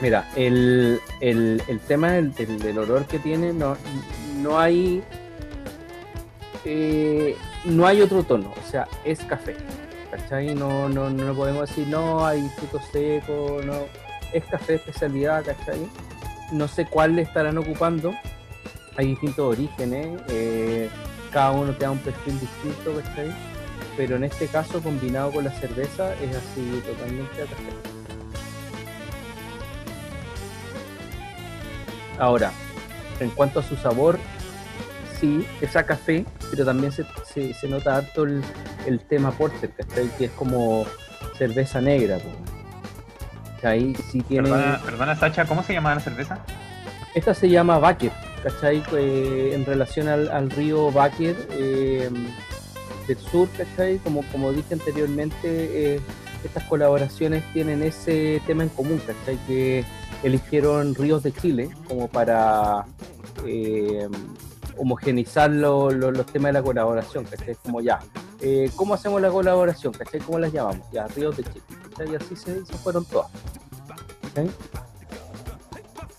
Mira, el, el, el tema del, del- del olor que tiene, no, no hay eh, no hay otro tono, o sea, es café. ¿Cachai? No, no, no podemos decir, no, hay frutos secos, no. Es café de especialidad, ¿cachai? No sé cuál le estarán ocupando. Hay distintos orígenes, eh, cada uno te da un perfil distinto, ¿cachai? Pero en este caso, combinado con la cerveza, es así totalmente a café. Ahora, en cuanto a su sabor, sí, es a café, pero también se, se- se nota harto el, el tema porter, ¿cachai? Que es como cerveza negra. ¿Cachai? Sí tiene... Perdona, perdona, Sacha, ¿cómo se llama la cerveza? Esta se llama Baker, ¿cachai? Eh, en relación al, al río Baker eh, del sur, ¿cachai? Como, como dije anteriormente, eh, estas colaboraciones tienen ese tema en común, ¿cachai? Que eligieron ríos de Chile como para eh, homogenizar lo- lo- los temas de la colaboración, ¿cachai? Como ya, eh, ¿cómo hacemos la colaboración? ¿cachai? ¿Cómo las llamamos? Ya, ríos de Chile, ¿cachai? Y así se, se fueron todas. ¿cachai?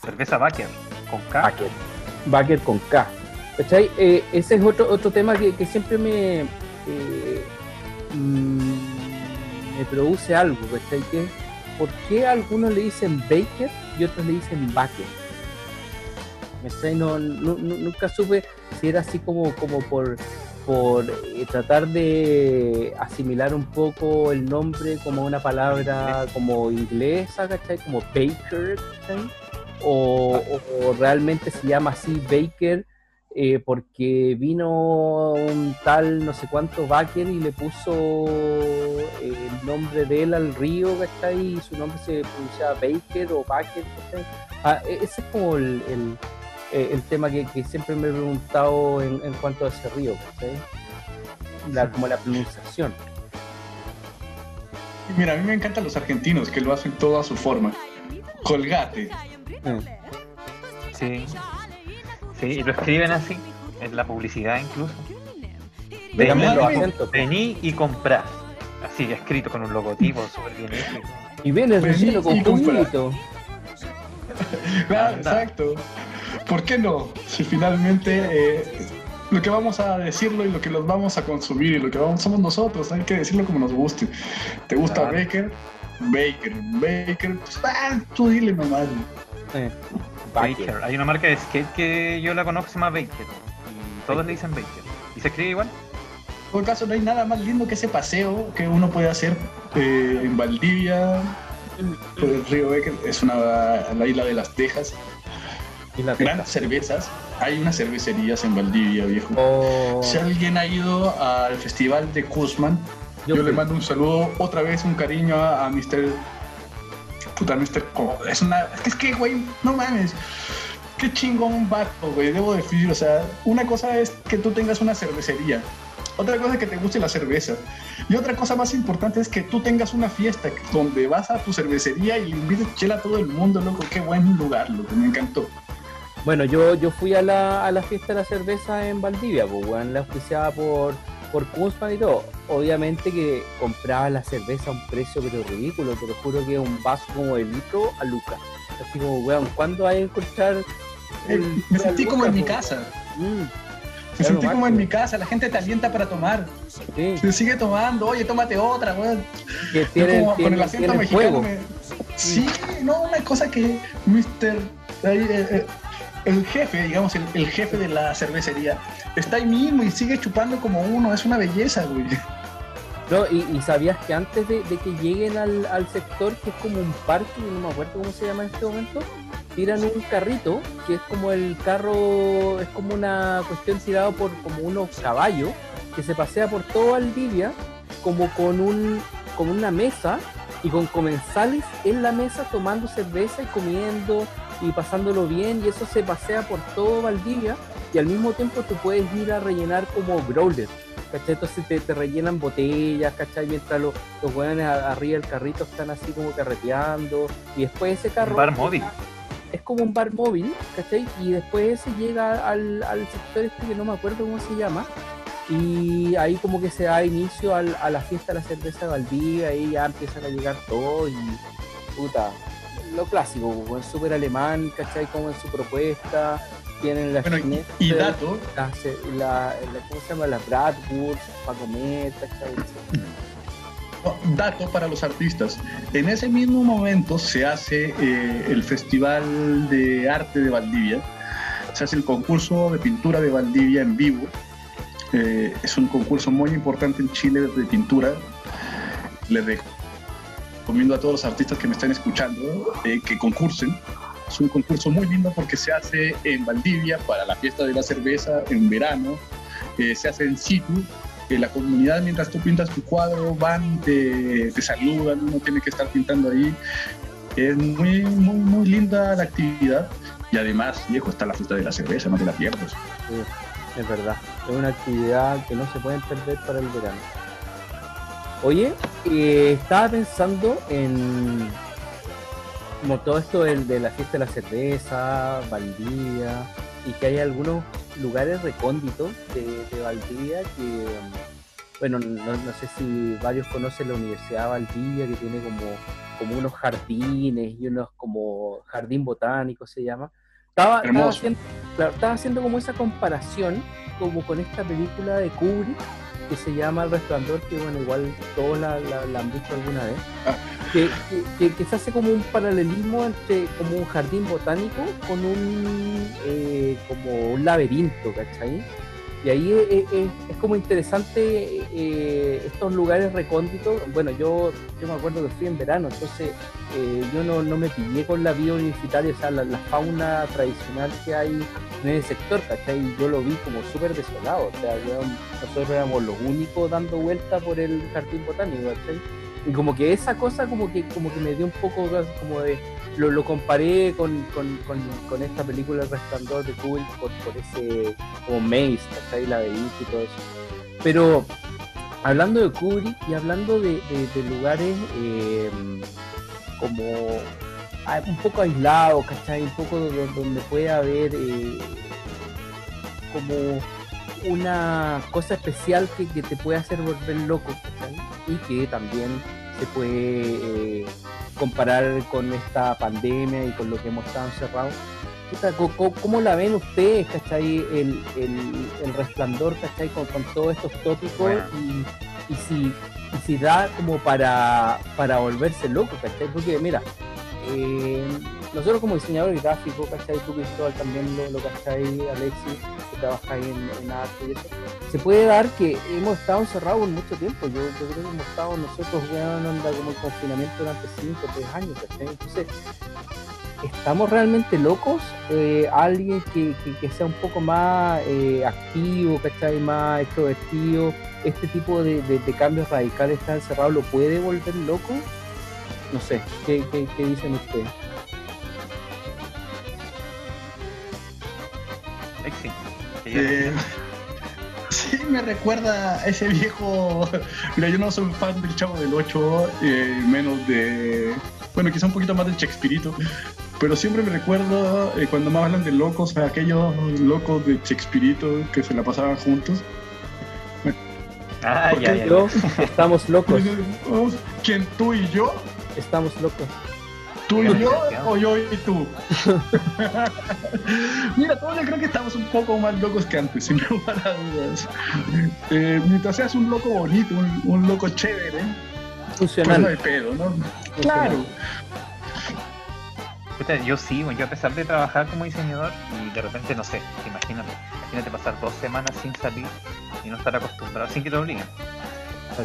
Cerveza Baker, con K. Baker. Baker con K. ¿Cachai? Eh, ese es otro, otro tema que, que siempre me, eh, mm, me produce algo, ¿cachai? Que ¿por qué algunos le dicen Baker y otros le dicen Baker? ¿Cachai? No, nu- nunca supe si era así como, como por, por eh, tratar de asimilar un poco el nombre como una palabra como inglesa. Como Baker, o, realmente se llama así Baker eh, porque vino un tal no sé cuánto Baker y le puso eh, el nombre de él al río, ¿cachai? Y su nombre se pronunciaba Baker o Baker. Ah, e- ese es como el, eh, el tema que, que siempre me he preguntado en, en cuanto a ese río. La, como la pronunciación. Mira, a mí me encantan los argentinos que lo hacen todo a su forma. Colgate. Mm. Sí. Sí, y lo escriben así, en la publicidad incluso. Vení, po. Vení y comprás. Así, escrito con un logotipo súper bien hecho. Y viene el Vení relleno con juguito. Claro, exacto. ¿Por qué no? Si finalmente eh, lo que vamos a decirlo y lo que los vamos a consumir y lo que vamos somos nosotros, hay que decirlo como nos guste. ¿Te gusta Claro. Baker? Baker, Baker, pues ah, tú dile nomás. Eh, Baker. Baker. Hay una marca de skate que yo la conozco, se llama Baker. Y todos le dicen Baker. ¿Y se escribe igual? En todo caso, no hay nada más lindo que ese paseo que uno puede hacer eh, en Valdivia, por el río Baker, es una, la isla de las Tejas. Y la Grandes cervezas. Hay unas cervecerías en Valdivia, viejo. Oh, Si alguien ha ido al festival de Kuzman, yo, yo le mando un saludo, otra vez un cariño a, a Mr. Puta, Mr. Co- Es una. Es que, es que, güey, no mames. Qué chingón vato, güey. Debo decir, o sea, una cosa es que tú tengas una cervecería. Otra cosa es que te guste la cerveza. Y otra cosa más importante es que tú tengas una fiesta donde vas a tu cervecería y invites chela a todo el mundo, loco. Qué buen lugar, loco. Me encantó. Bueno, yo, yo fui a la, a la fiesta de la cerveza en Valdivia, pues, weón, la auspiciada por, por Kunzman y todo. Obviamente que compraba la cerveza a un precio pero ridículo, te lo juro que un vaso como de litro a lucas. Así como, weón, ¿cuándo hay a encontrar el- Me a sentí como en mi casa. Mm, Me sentí como en mi casa. La gente te alienta para tomar. sí, Se sigue tomando, oye, tómate otra, güey. que con el acento mexicano. me- Sí, no, una cosa que Mr. eh, eh, el jefe, digamos, el, jefe de la cervecería, está ahí mismo y sigue chupando como uno, es una belleza, güey. No, y, sabías que antes de, que lleguen al, al sector, que es como un parque, no me acuerdo cómo se llama en este momento, tiran un carrito, que es como el carro, es como una cuestión tirado por como unos caballos, que se pasea por todo Valdivia, como con un, como una mesa y con comensales en la mesa tomando cerveza y comiendo y pasándolo bien y eso se pasea por todo Valdivia y al mismo tiempo tú puedes ir a rellenar como growler, ¿cachai? Entonces te, te rellenan botellas, ¿cachai? Mientras los, los weones arriba del carrito están así como carreteando y después ese carro... Un bar móvil. Es como un bar móvil, ¿cachai? Y después ese llega al, al sector este que no me acuerdo cómo se llama y ahí como que se da inicio al- a la fiesta de la cerveza de Valdivia y ya empiezan a llegar todos y puta, lo clásico, buen súper alemán, ¿cachai? Como en su propuesta, tienen la Bueno, y dato, la, la- la- ¿cómo se llama? La Bratwurst para comer, ¿cachai? Oh, dato para los artistas. En ese mismo momento se hace eh, el Festival de Arte de Valdivia. Se hace el concurso de pintura de Valdivia en vivo. Eh, es un concurso muy importante en Chile de pintura. Les recomiendo a todos los artistas que me están escuchando eh, que concursen. Es un concurso muy lindo porque se hace en Valdivia para la fiesta de la cerveza en verano. Eh, se hace en situ que la comunidad mientras tú pintas tu cuadro van, te, te saludan, uno tiene que estar pintando ahí. Es muy, muy, muy linda la actividad y además, viejo, está la fiesta de la cerveza, no te la pierdas. Sí, es verdad. Es una actividad que no se pueden perder para el verano. Oye, eh, estaba pensando en como todo esto del- de, la fiesta de la cerveza, Valdivia, y que hay algunos lugares recónditos de, de Valdivia que, bueno, no, no sé si varios conocen la Universidad de Valdivia, que tiene como, como unos jardines y unos como jardín botánico se llama. Estaba, haciendo, estaba haciendo como esa comparación como con esta película de Kubrick que se llama El Resplandor, que bueno, igual todos la, la- la han visto alguna vez, Ah. que, que- que- que se hace como un paralelismo entre como un jardín botánico con un eh, como un laberinto, ¿cachai? Y ahí es, es- es como interesante eh, estos lugares recónditos. Bueno, yo, yo me acuerdo que fui en verano, entonces eh, yo no, no me pillé con la vida universitaria, o sea, la, fauna tradicional que hay en ese sector, ¿cachai? Y Yo lo vi como súper desolado, o sea, nosotros éramos los únicos dando vuelta por el jardín botánico, ¿cachai? Y como que esa cosa como que como que me dio un poco como de... Lo, lo comparé con, con, con, esta película El Resplandor de Kubrick por, por ese como maze, ¿cachai? Laberinto y todo eso. Pero hablando de Kubrick y hablando de, lugares eh, como ah, un poco aislados, ¿cachai? Un poco do- donde puede haber eh, como una cosa especial que, que te puede hacer volver loco, ¿cachai? Y que también se puede eh, comparar con esta pandemia y con lo que hemos estado encerrados. ¿Cómo la ven ustedes, cachai? El, el, el resplandor, cachai? Con, con todos estos tópicos Bueno. y, y si, y si da como para, para volverse loco, cachai? Porque mira, eh, nosotros como diseñadores gráficos, ¿cachai? Tú Cristóbal también lo, lo cachai, Alexis, que trabajáis en, en arte y eso, se puede dar que hemos estado encerrados mucho tiempo. Yo, creo que hemos estado nosotros, weón, anda como en confinamiento durante 5 o 3 años, ¿cachai? Entonces, ¿estamos realmente locos? Eh, alguien que, que- que sea un poco más eh, activo, ¿cachai? Más extrovertido, este tipo de, de- de cambios radicales está encerrado, ¿lo puede volver loco? No sé, ¿qué, qué, qué dicen ustedes? Ya- Eh, sí, me recuerda a ese viejo. Mira, yo no soy fan del Chavo del 8, eh, menos de. Bueno, quizá un poquito más del Shakespeareito, pero siempre me recuerdo eh, cuando me hablan de locos, a aquellos locos de Shakespeareito que se la pasaban juntos. Ah, ¿Por ya, ya, Yo, estamos locos, ¿Quién tú y yo? estamos locos. ¿Tú y yo o yo y tú? Mira, todos yo creo que estamos un poco más locos que antes, sin lugar a dudas. Eh, mientras seas un loco bonito, un, un loco chévere, pues no hay Funcional. pedo, ¿no? Claro. Puta, yo sí, bueno, yo a pesar de trabajar como diseñador y de repente, no sé, imagínate, imagínate pasar dos semanas sin salir y no estar acostumbrado, sin que te obliguen.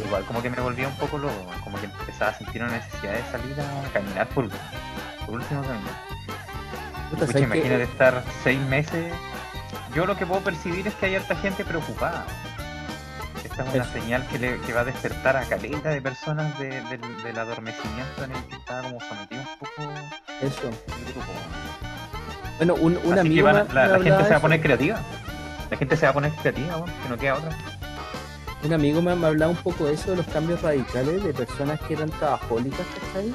Igual como que me volvía un poco loco, como que empezaba a sentir una necesidad de salir a caminar por, por último caminar. Puta, Pucha, ¿sabes imagínate estar seis meses. Yo lo que puedo percibir es que hay harta gente preocupada. Esta es una señal que, le, que va a despertar a caleta de personas de- del- del adormecimiento en el que estaba como sometido un poco Eso. Bueno, un, un Así que van la, gente se va a poner creativa. La gente se va a poner creativa, que no queda otra. Un amigo me, me hablaba un poco de eso, de los cambios radicales de personas que eran trabajólicas, ¿cachai?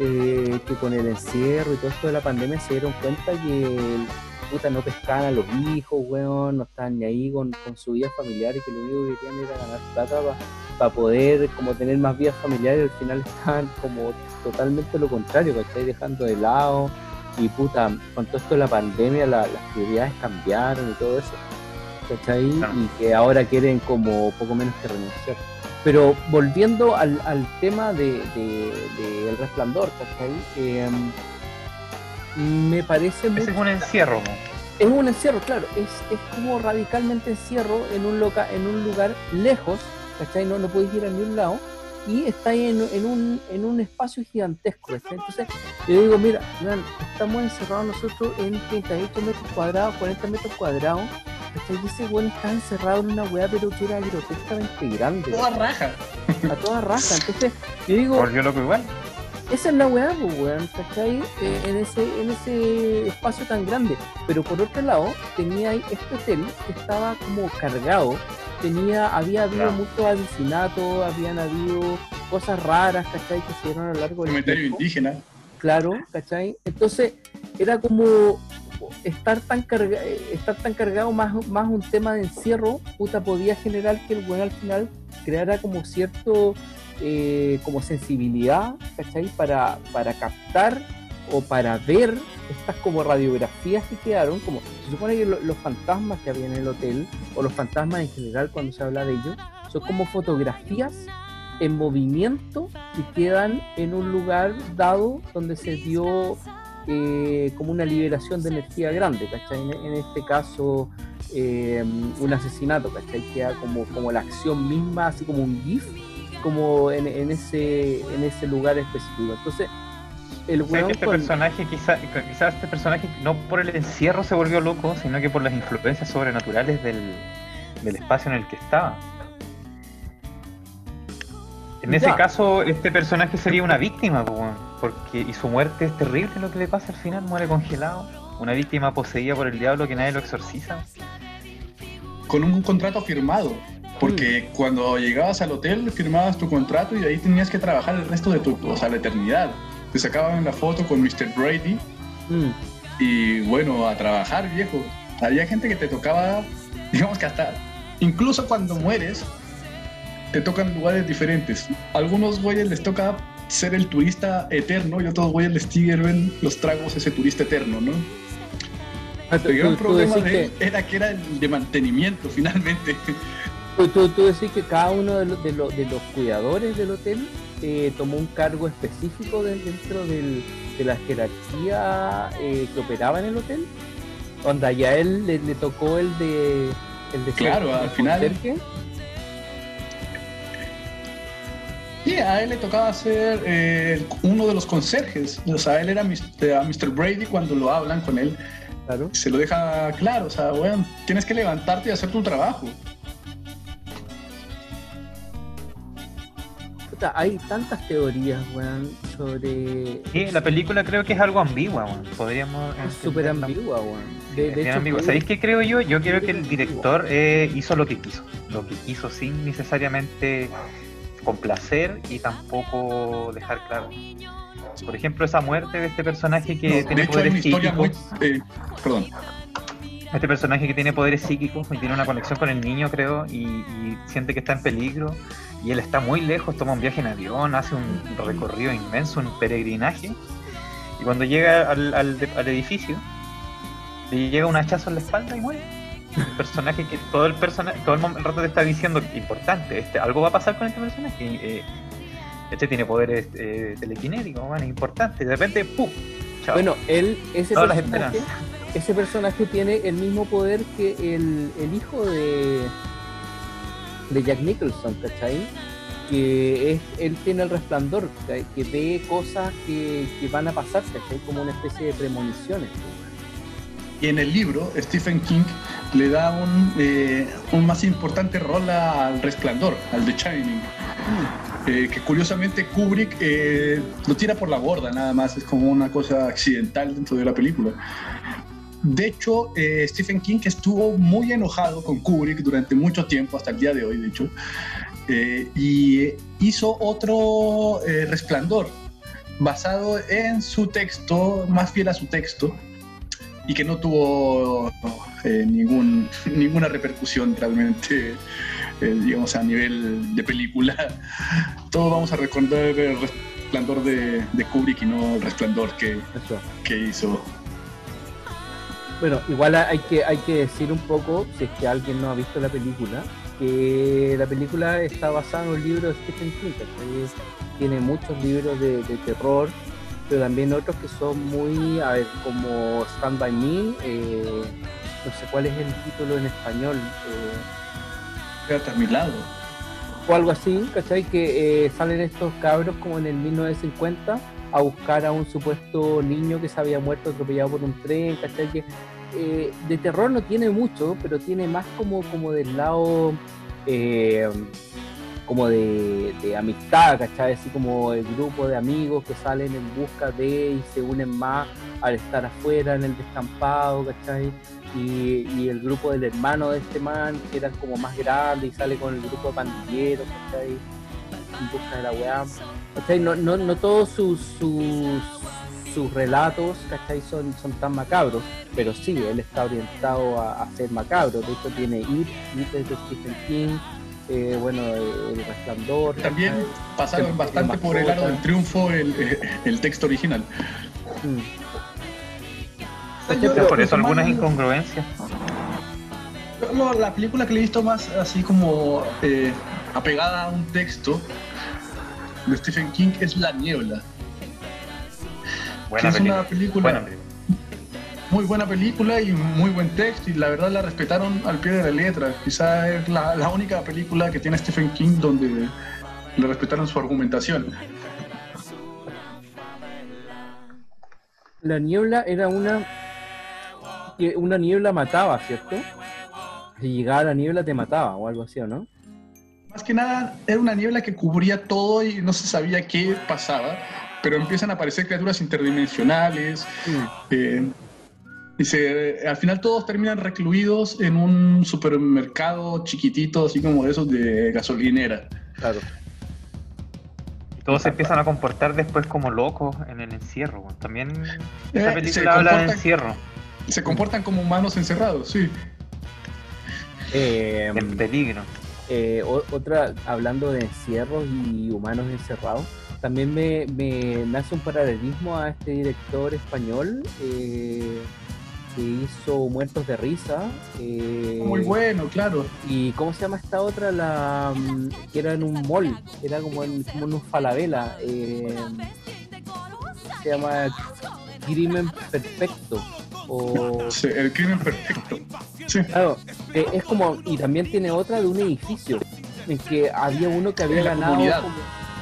Eh, que con el encierro y todo esto de la pandemia se dieron cuenta que puta, no pescaban a los hijos, weón, no estaban ni ahí con, con su vida familiar y que lo único que querían era ganar plata para poder como tener más vida familiar y al final estaban como totalmente lo contrario, ¿cachai? Dejando de lado y puta, con todo esto de la pandemia la- las prioridades cambiaron y todo eso. ¿Cachai? Y que ahora quieren como poco menos que renunciar. Pero volviendo al, al tema de, de- de El Resplandor, ¿cachai? Eh, me parece. Ese es un encierro. Es un encierro, claro, es, es como radicalmente encierro en un, loca, en un lugar lejos, ¿cachai? No, no puedes ir a ningún lado y está ahí en, en un, en un espacio gigantesco. Entonces yo digo, mira, vean, estamos encerrados nosotros en 38 metros cuadrados, 40 metros cuadrados, ¿cachai? Y ese weón está encerrado en una weá pero que era grotescamente grande, Toda raja. a toda raja. Entonces yo digo, Volvió loco igual. esa es la weá, pues, weón, ¿cachai? Eh, en, ese, en ese espacio tan grande. Pero por otro lado, tenía ahí este hotel que estaba como cargado. Tenía, había habido Claro. muchos asesinatos, habían habido cosas raras, ¿cachai? Que se dieron a lo largo del Comentario indígena. Claro, ¿cachai? Entonces, era como estar tan eh, estar tan cargado más, más un tema de encierro, puta, podía generar que el weón al final creara como cierto eh, como sensibilidad. Para, para captar o para ver estas como radiografías que quedaron, como se supone que lo- los fantasmas que había en el hotel, o los fantasmas en general cuando se habla de ellos, son como fotografías en movimiento que quedan en un lugar dado donde se dio eh, como una liberación de energía grande, ¿cachai? En, en este caso, eh, un asesinato, ¿cachai? Queda como, como la acción misma, así como un GIF, como en, en ese, en ese lugar específico. Entonces, el O sea, weón que este con- personaje, quizá, quizás este personaje no por el encierro se volvió loco, sino que por las influencias sobrenaturales del, del espacio en el que estaba. En ese Ya. caso, este personaje sería una víctima, porque y su muerte es terrible lo que le pasa al final, muere congelado. Una víctima poseída por el diablo que nadie lo exorciza. Con un contrato firmado. Porque cuando llegabas al hotel firmabas tu contrato y ahí tenías que trabajar el resto de tu, o sea, la eternidad. Te sacaban la foto con Mr. Brady Mm, y bueno, a trabajar, viejo. Había gente que te tocaba, digamos que hasta, incluso cuando mueres, te tocan lugares diferentes. A algunos güeyes les toca ser el turista eterno y a otros güeyes les sirven los tragos ese turista eterno, ¿no? Ah, tú- El gran tú- tú problema de él que- era que era el de mantenimiento, finalmente. Tú, decís que cada uno de, los- de, los- de los cuidadores del hotel eh, tomó un cargo específico de- dentro del- de la jerarquía eh, que operaba en el hotel. Onda, ya él le, le tocó el de. El de Claro, al final- conserje. Y a él le tocaba ser eh, uno de los conserjes. O sea, él era Mr. a Mr. Brady cuando lo hablan con él. Claro. Se lo deja claro. O sea, bueno, tienes que levantarte y hacer tu trabajo. Puta, hay tantas teorías, weón, sobre. Sí, la película creo que es algo ambigua, weón. Podríamos. Es súper ambigua, weón. Es De, de hecho, ambigua. ¿Sabéis qué creo yo? Yo creo que el director eh, hizo lo que quiso. Lo que quiso sin necesariamente complacer y tampoco dejar claro. Por ejemplo, esa muerte de este personaje que No, tiene hecho, poderes muy. psíquicos. eh, perdón. Este personaje que tiene poderes psíquicos y tiene una conexión con el niño, creo, y, y siente que está en peligro. Y él está muy lejos, toma un viaje en avión, hace un recorrido inmenso, un peregrinaje. Y cuando llega al, al al edificio, le llega un hachazo en la espalda y muere. El personaje que todo el personaje, todo el, rato te está diciendo importante, este, algo va a pasar con este personaje. eh, este tiene poderes eh, telequinéticos, man, es importante. De repente, ¡pum! Chao. Bueno, él, ese Todas las personaje, esperanzas. ese personaje tiene el mismo poder que el, el hijo de, de Jack Nicholson, ¿cachai? Que es, él tiene el resplandor, que ve cosas que, que van a pasar, ¿cachai? Como una especie de premoniciones. Y en el libro, Stephen King le da un, eh, un más importante rol al resplandor, al The Shining. Eh, que curiosamente Kubrick eh, lo tira por la borda nada más, es como una cosa accidental dentro de la película. De hecho, eh, Stephen King estuvo muy enojado con Kubrick durante mucho tiempo, hasta el día de hoy, de hecho, eh, y hizo otro eh, resplandor basado en su texto, más fiel a su texto, y que no tuvo eh, ningún, ninguna repercusión realmente, eh, digamos, a nivel de película. Todos vamos a recordar el resplandor de, de Kubrick y no el resplandor que, que hizo. Bueno, igual hay que, hay que decir un poco, si es que alguien no ha visto la película, que la película está basada en un libro de Stephen King, ¿cachai? tiene muchos libros de, de terror, pero también otros que son muy, a ver, como Stand By Me, eh, no sé cuál es el título en español, eh, Quédate a mi lado. o algo así, ¿cachai? Que eh, salen estos cabros como en el 1950 a buscar a un supuesto niño que se había muerto atropellado por un tren, ¿cachai? Que eh, de terror no tiene mucho, pero tiene más como, como del lado como de, amistad, ¿cachai? Así como el grupo de amigos que salen en busca de y se unen más al estar afuera en el descampado, ¿cachai? Y, y el grupo del hermano de este man, que era como más grande y sale con el grupo de pandilleros, ¿cachai? En busca de la weá. ¿Cachai? No, no, no todos sus, sus, sus relatos, ¿cachai? Son, son tan macabros, pero sí, él está orientado a, a ser macabro. De hecho, tiene It, It es de Stephen King, eh, bueno, El Resplandor. También pasaron El- bastante el por el aro del triunfo el, eh, el texto original. Mm. Yo- Por lo eso más- algunas incongruencias. lo- la película que le he visto más así como eh, apegada a un texto de Stephen King es La Niebla. Buena que es una película Buena película. Muy buena película y muy buen texto y la verdad la respetaron al pie de la letra. Quizá es la, la única película que tiene Stephen King donde le respetaron su argumentación. La niebla era una que una niebla mataba, ¿cierto? Si llegaba la niebla te mataba o algo así, ¿o no? Más que nada era una niebla que cubría todo y no se sabía qué pasaba, pero empiezan a aparecer criaturas interdimensionales, eh, y se, al final todos terminan recluidos en un supermercado chiquitito, así como de esos de gasolinera. Claro. Y Todos se empiezan a comportar después como locos en el encierro. También Eh, esa se película habla de comportan- encierro, Se comportan como humanos encerrados, sí. Eh, de peligro. eh, otra, hablando de encierros y humanos encerrados, también me, me, hace un paralelismo a este director español eh, que hizo Muertos de Risa. eh, Muy bueno, claro. ¿Y cómo se llama esta otra? La mm, que era en un mall, era como en, como en un falabella. eh, se llama Crimen Perfecto. O, Sí, el crimen perfecto. Sí. claro, eh, es como, y también tiene otra de un edificio, en que había uno que había ganado. como-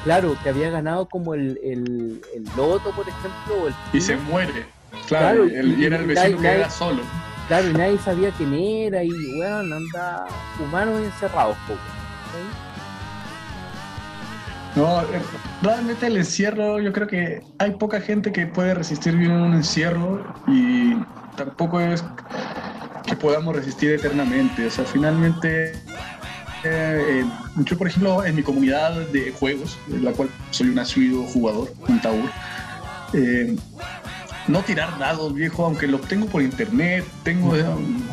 claro, que había ganado como el, el, el loto, por ejemplo, o el Y se muere. Claro, Claro, y, el- y era el vecino que era solo. Claro, y nadie sabía quién era, y bueno, anda humanos encerrados, poco. No, eh, realmente el encierro, yo creo que hay poca gente que puede resistir bien un encierro y tampoco es que podamos resistir eternamente. O sea, finalmente, eh, eh, yo por ejemplo, en mi comunidad de juegos, de la cual soy un asiduo jugador, un taur, eh, no tirar dados, viejo, aunque lo tengo por internet, tengo eh,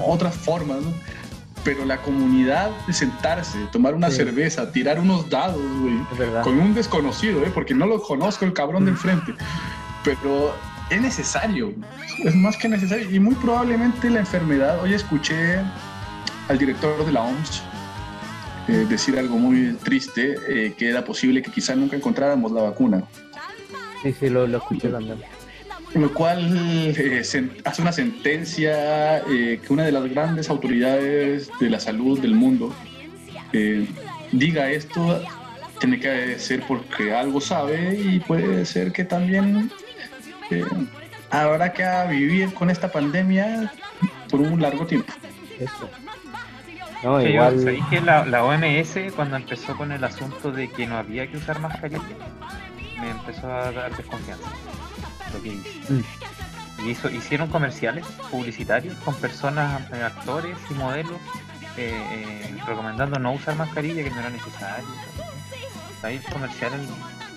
otras formas, ¿no? Pero la comunidad de sentarse, tomar una Sí. cerveza, tirar unos dados, güey, con un desconocido, ¿eh? porque no lo conozco el cabrón del frente. Pero es necesario, es más que necesario. Y muy probablemente la enfermedad, hoy escuché al director de la OMS eh, decir algo muy triste, eh, que era posible que quizá nunca encontráramos la vacuna. Sí, sí, lo, lo escuché también. Lo cual eh, hace una sentencia eh, que una de las grandes autoridades de la salud del mundo eh, diga esto, tiene que ser porque algo sabe y puede ser que también eh, habrá que vivir con esta pandemia por un largo tiempo. Eso. No, yo- igual. ¿sabéis que la, la OMS cuando empezó con el asunto de que no había que usar mascarilla, me empezó a dar desconfianza. Lo que hice. Mm. Y hizo, hicieron comerciales publicitarios con personas, eh, actores y modelos eh, eh, recomendando no usar mascarilla, que no era necesario. Hay comerciales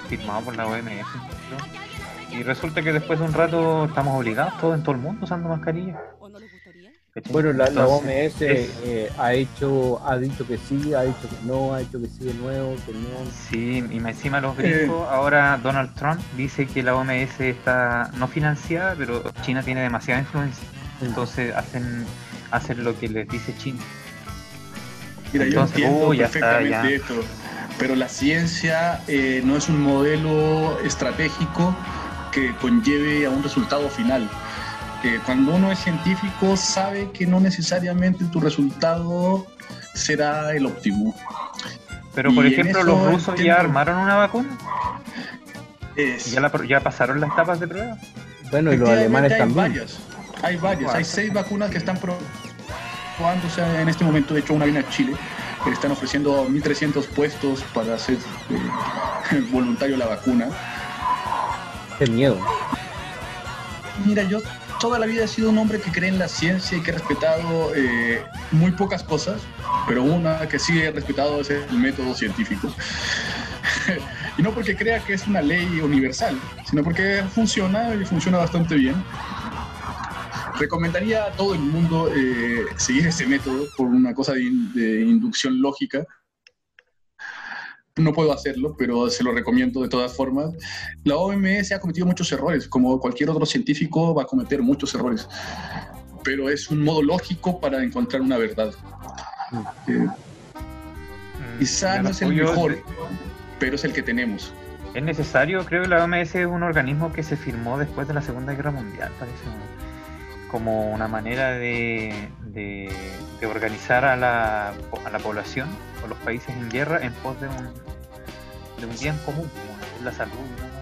firmados por la OMS. ¿no? Y resulta que después de un rato estamos obligados todos en todo el mundo usando mascarilla. Bueno, la, OMS es- eh, ha hecho, ha dicho que sí, ha dicho que no, ha dicho que sí de nuevo, que no. Sí, y encima los gringos, ahora Donald Trump dice que la OMS está no financiada, pero China tiene demasiada influencia. Entonces hacen hacen lo que les dice China. Mira, Entonces, yo entiendo uy, ya está, perfectamente ya. esto, pero la ciencia eh, no es un modelo estratégico que conlleve a un resultado final. Eh, cuando uno es científico sabe que no necesariamente tu resultado será el óptimo. Pero por Y ejemplo, los rusos ya armaron una vacuna, Es- ya, la, ya pasaron las etapas de prueba. Bueno, y los alemanes Efectivamente, también. Hay varias, hay varias, hay seis vacunas que están probándose en este momento. De hecho, una viene a Chile, están ofreciendo 1.300 puestos para hacer eh, voluntario la vacuna. Qué miedo. Mira, yo toda la vida he sido un hombre que cree en la ciencia y que he respetado eh, muy pocas cosas, pero una que sí he respetado es el método científico. y no porque crea que es una ley universal, sino porque funciona y funciona bastante bien. Recomendaría a todo el mundo eh, seguir ese método por una cosa de inducción lógica. No puedo hacerlo, pero se lo recomiendo de todas formas. La OMS ha cometido muchos errores, como cualquier otro científico va a cometer muchos errores, pero es un modo lógico para encontrar una verdad. Eh, Mm, quizá yo no es el mejor, pero es el que tenemos. Es necesario, creo que la OMS es un organismo que se firmó después de la Segunda Guerra Mundial, parece, ¿no? como una manera de, de- de organizar a la, a la población o los países en guerra en pos de un, de un bien común, es la salud. ¿no?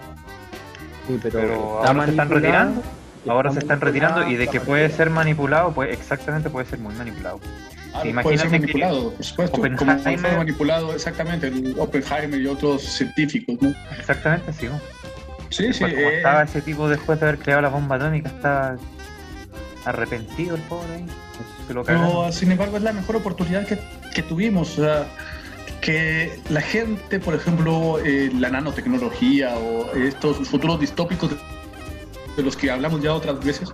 Sí, pero, Pero está ahora se están retirando, ahora se está están retirando y de que puede ser manipulado, pues exactamente puede ser muy manipulado. Ah, puede Imagínate ser manipulado, por supuesto, como Oppenheimer- fue manipulado exactamente el Oppenheimer y otros científicos. ¿no? Exactamente, sí. ¿no? Sí, sí, Pues como eh, estaba ese tipo después de haber creado la bomba atómica, está arrepentido el pobre ahí. Cagaron. Pero sin embargo es la mejor oportunidad que, que tuvimos. o sea, que la gente, por ejemplo, eh, la nanotecnología o estos futuros distópicos de, los que hablamos ya otras veces,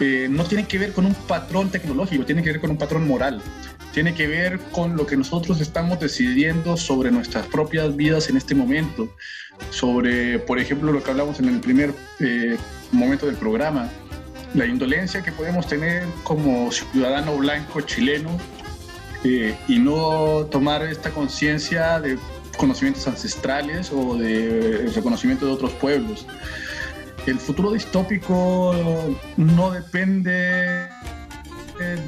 eh, no tienen que ver con un patrón tecnológico, tienen que ver con un patrón moral. Tiene que ver con lo que nosotros estamos decidiendo sobre nuestras propias vidas en este momento. Sobre, por ejemplo, lo que hablamos en el primer eh, momento del programa, la indolencia que podemos tener como ciudadano blanco chileno eh, y no tomar esta conciencia de conocimientos ancestrales o de reconocimiento de otros pueblos. El futuro distópico no depende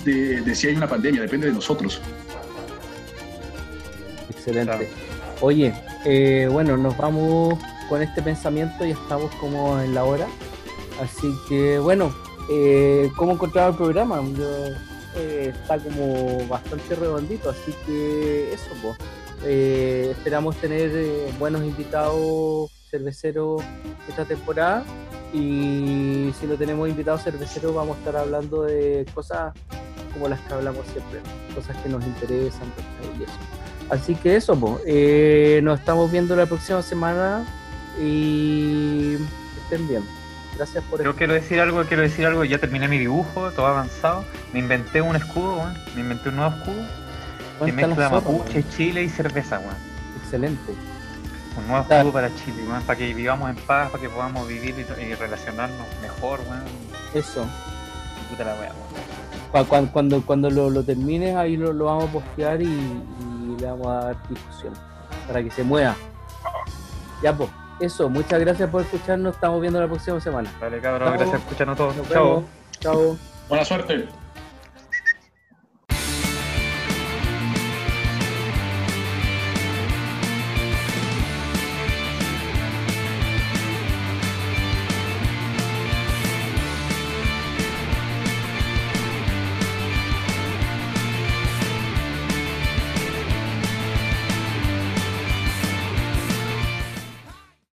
de, de si hay una pandemia, depende de nosotros. Excelente. Claro. Oye, eh, bueno, nos vamos con este pensamiento, ya estamos como en la hora. Así que, bueno, eh, ¿cómo encontraba el programa? Yo, eh, está como bastante redondito, así que eso, pues. Eh, esperamos tener eh, buenos invitados cerveceros esta temporada y si no tenemos invitados cerveceros vamos a estar hablando de cosas como las que hablamos siempre, cosas que nos interesan y eso. Así que eso, pues, eh, nos estamos viendo la próxima semana y estén bien. Gracias por Yo quiero decir algo, quiero decir algo, ya terminé mi dibujo, todo avanzado. Me inventé un escudo, weón. Me inventé un nuevo escudo que mezcla mapuche. Chile y cerveza, weón. Excelente. Un nuevo escudo para Chile, weón, para que vivamos en paz, para que podamos vivir y, y relacionarnos mejor, weón. Eso. Puta la weá, weón. Cu- Cuando, cuando, cuando lo, lo termines, ahí lo, lo vamos a postear y, y le vamos a dar difusión para que se mueva. Ya, pues, eso. Muchas gracias por escucharnos. Estamos viendo la próxima semana. Vale, cabrón, Chao. gracias por escucharnos todos. Nos Chao. vemos. Chao. Buena suerte.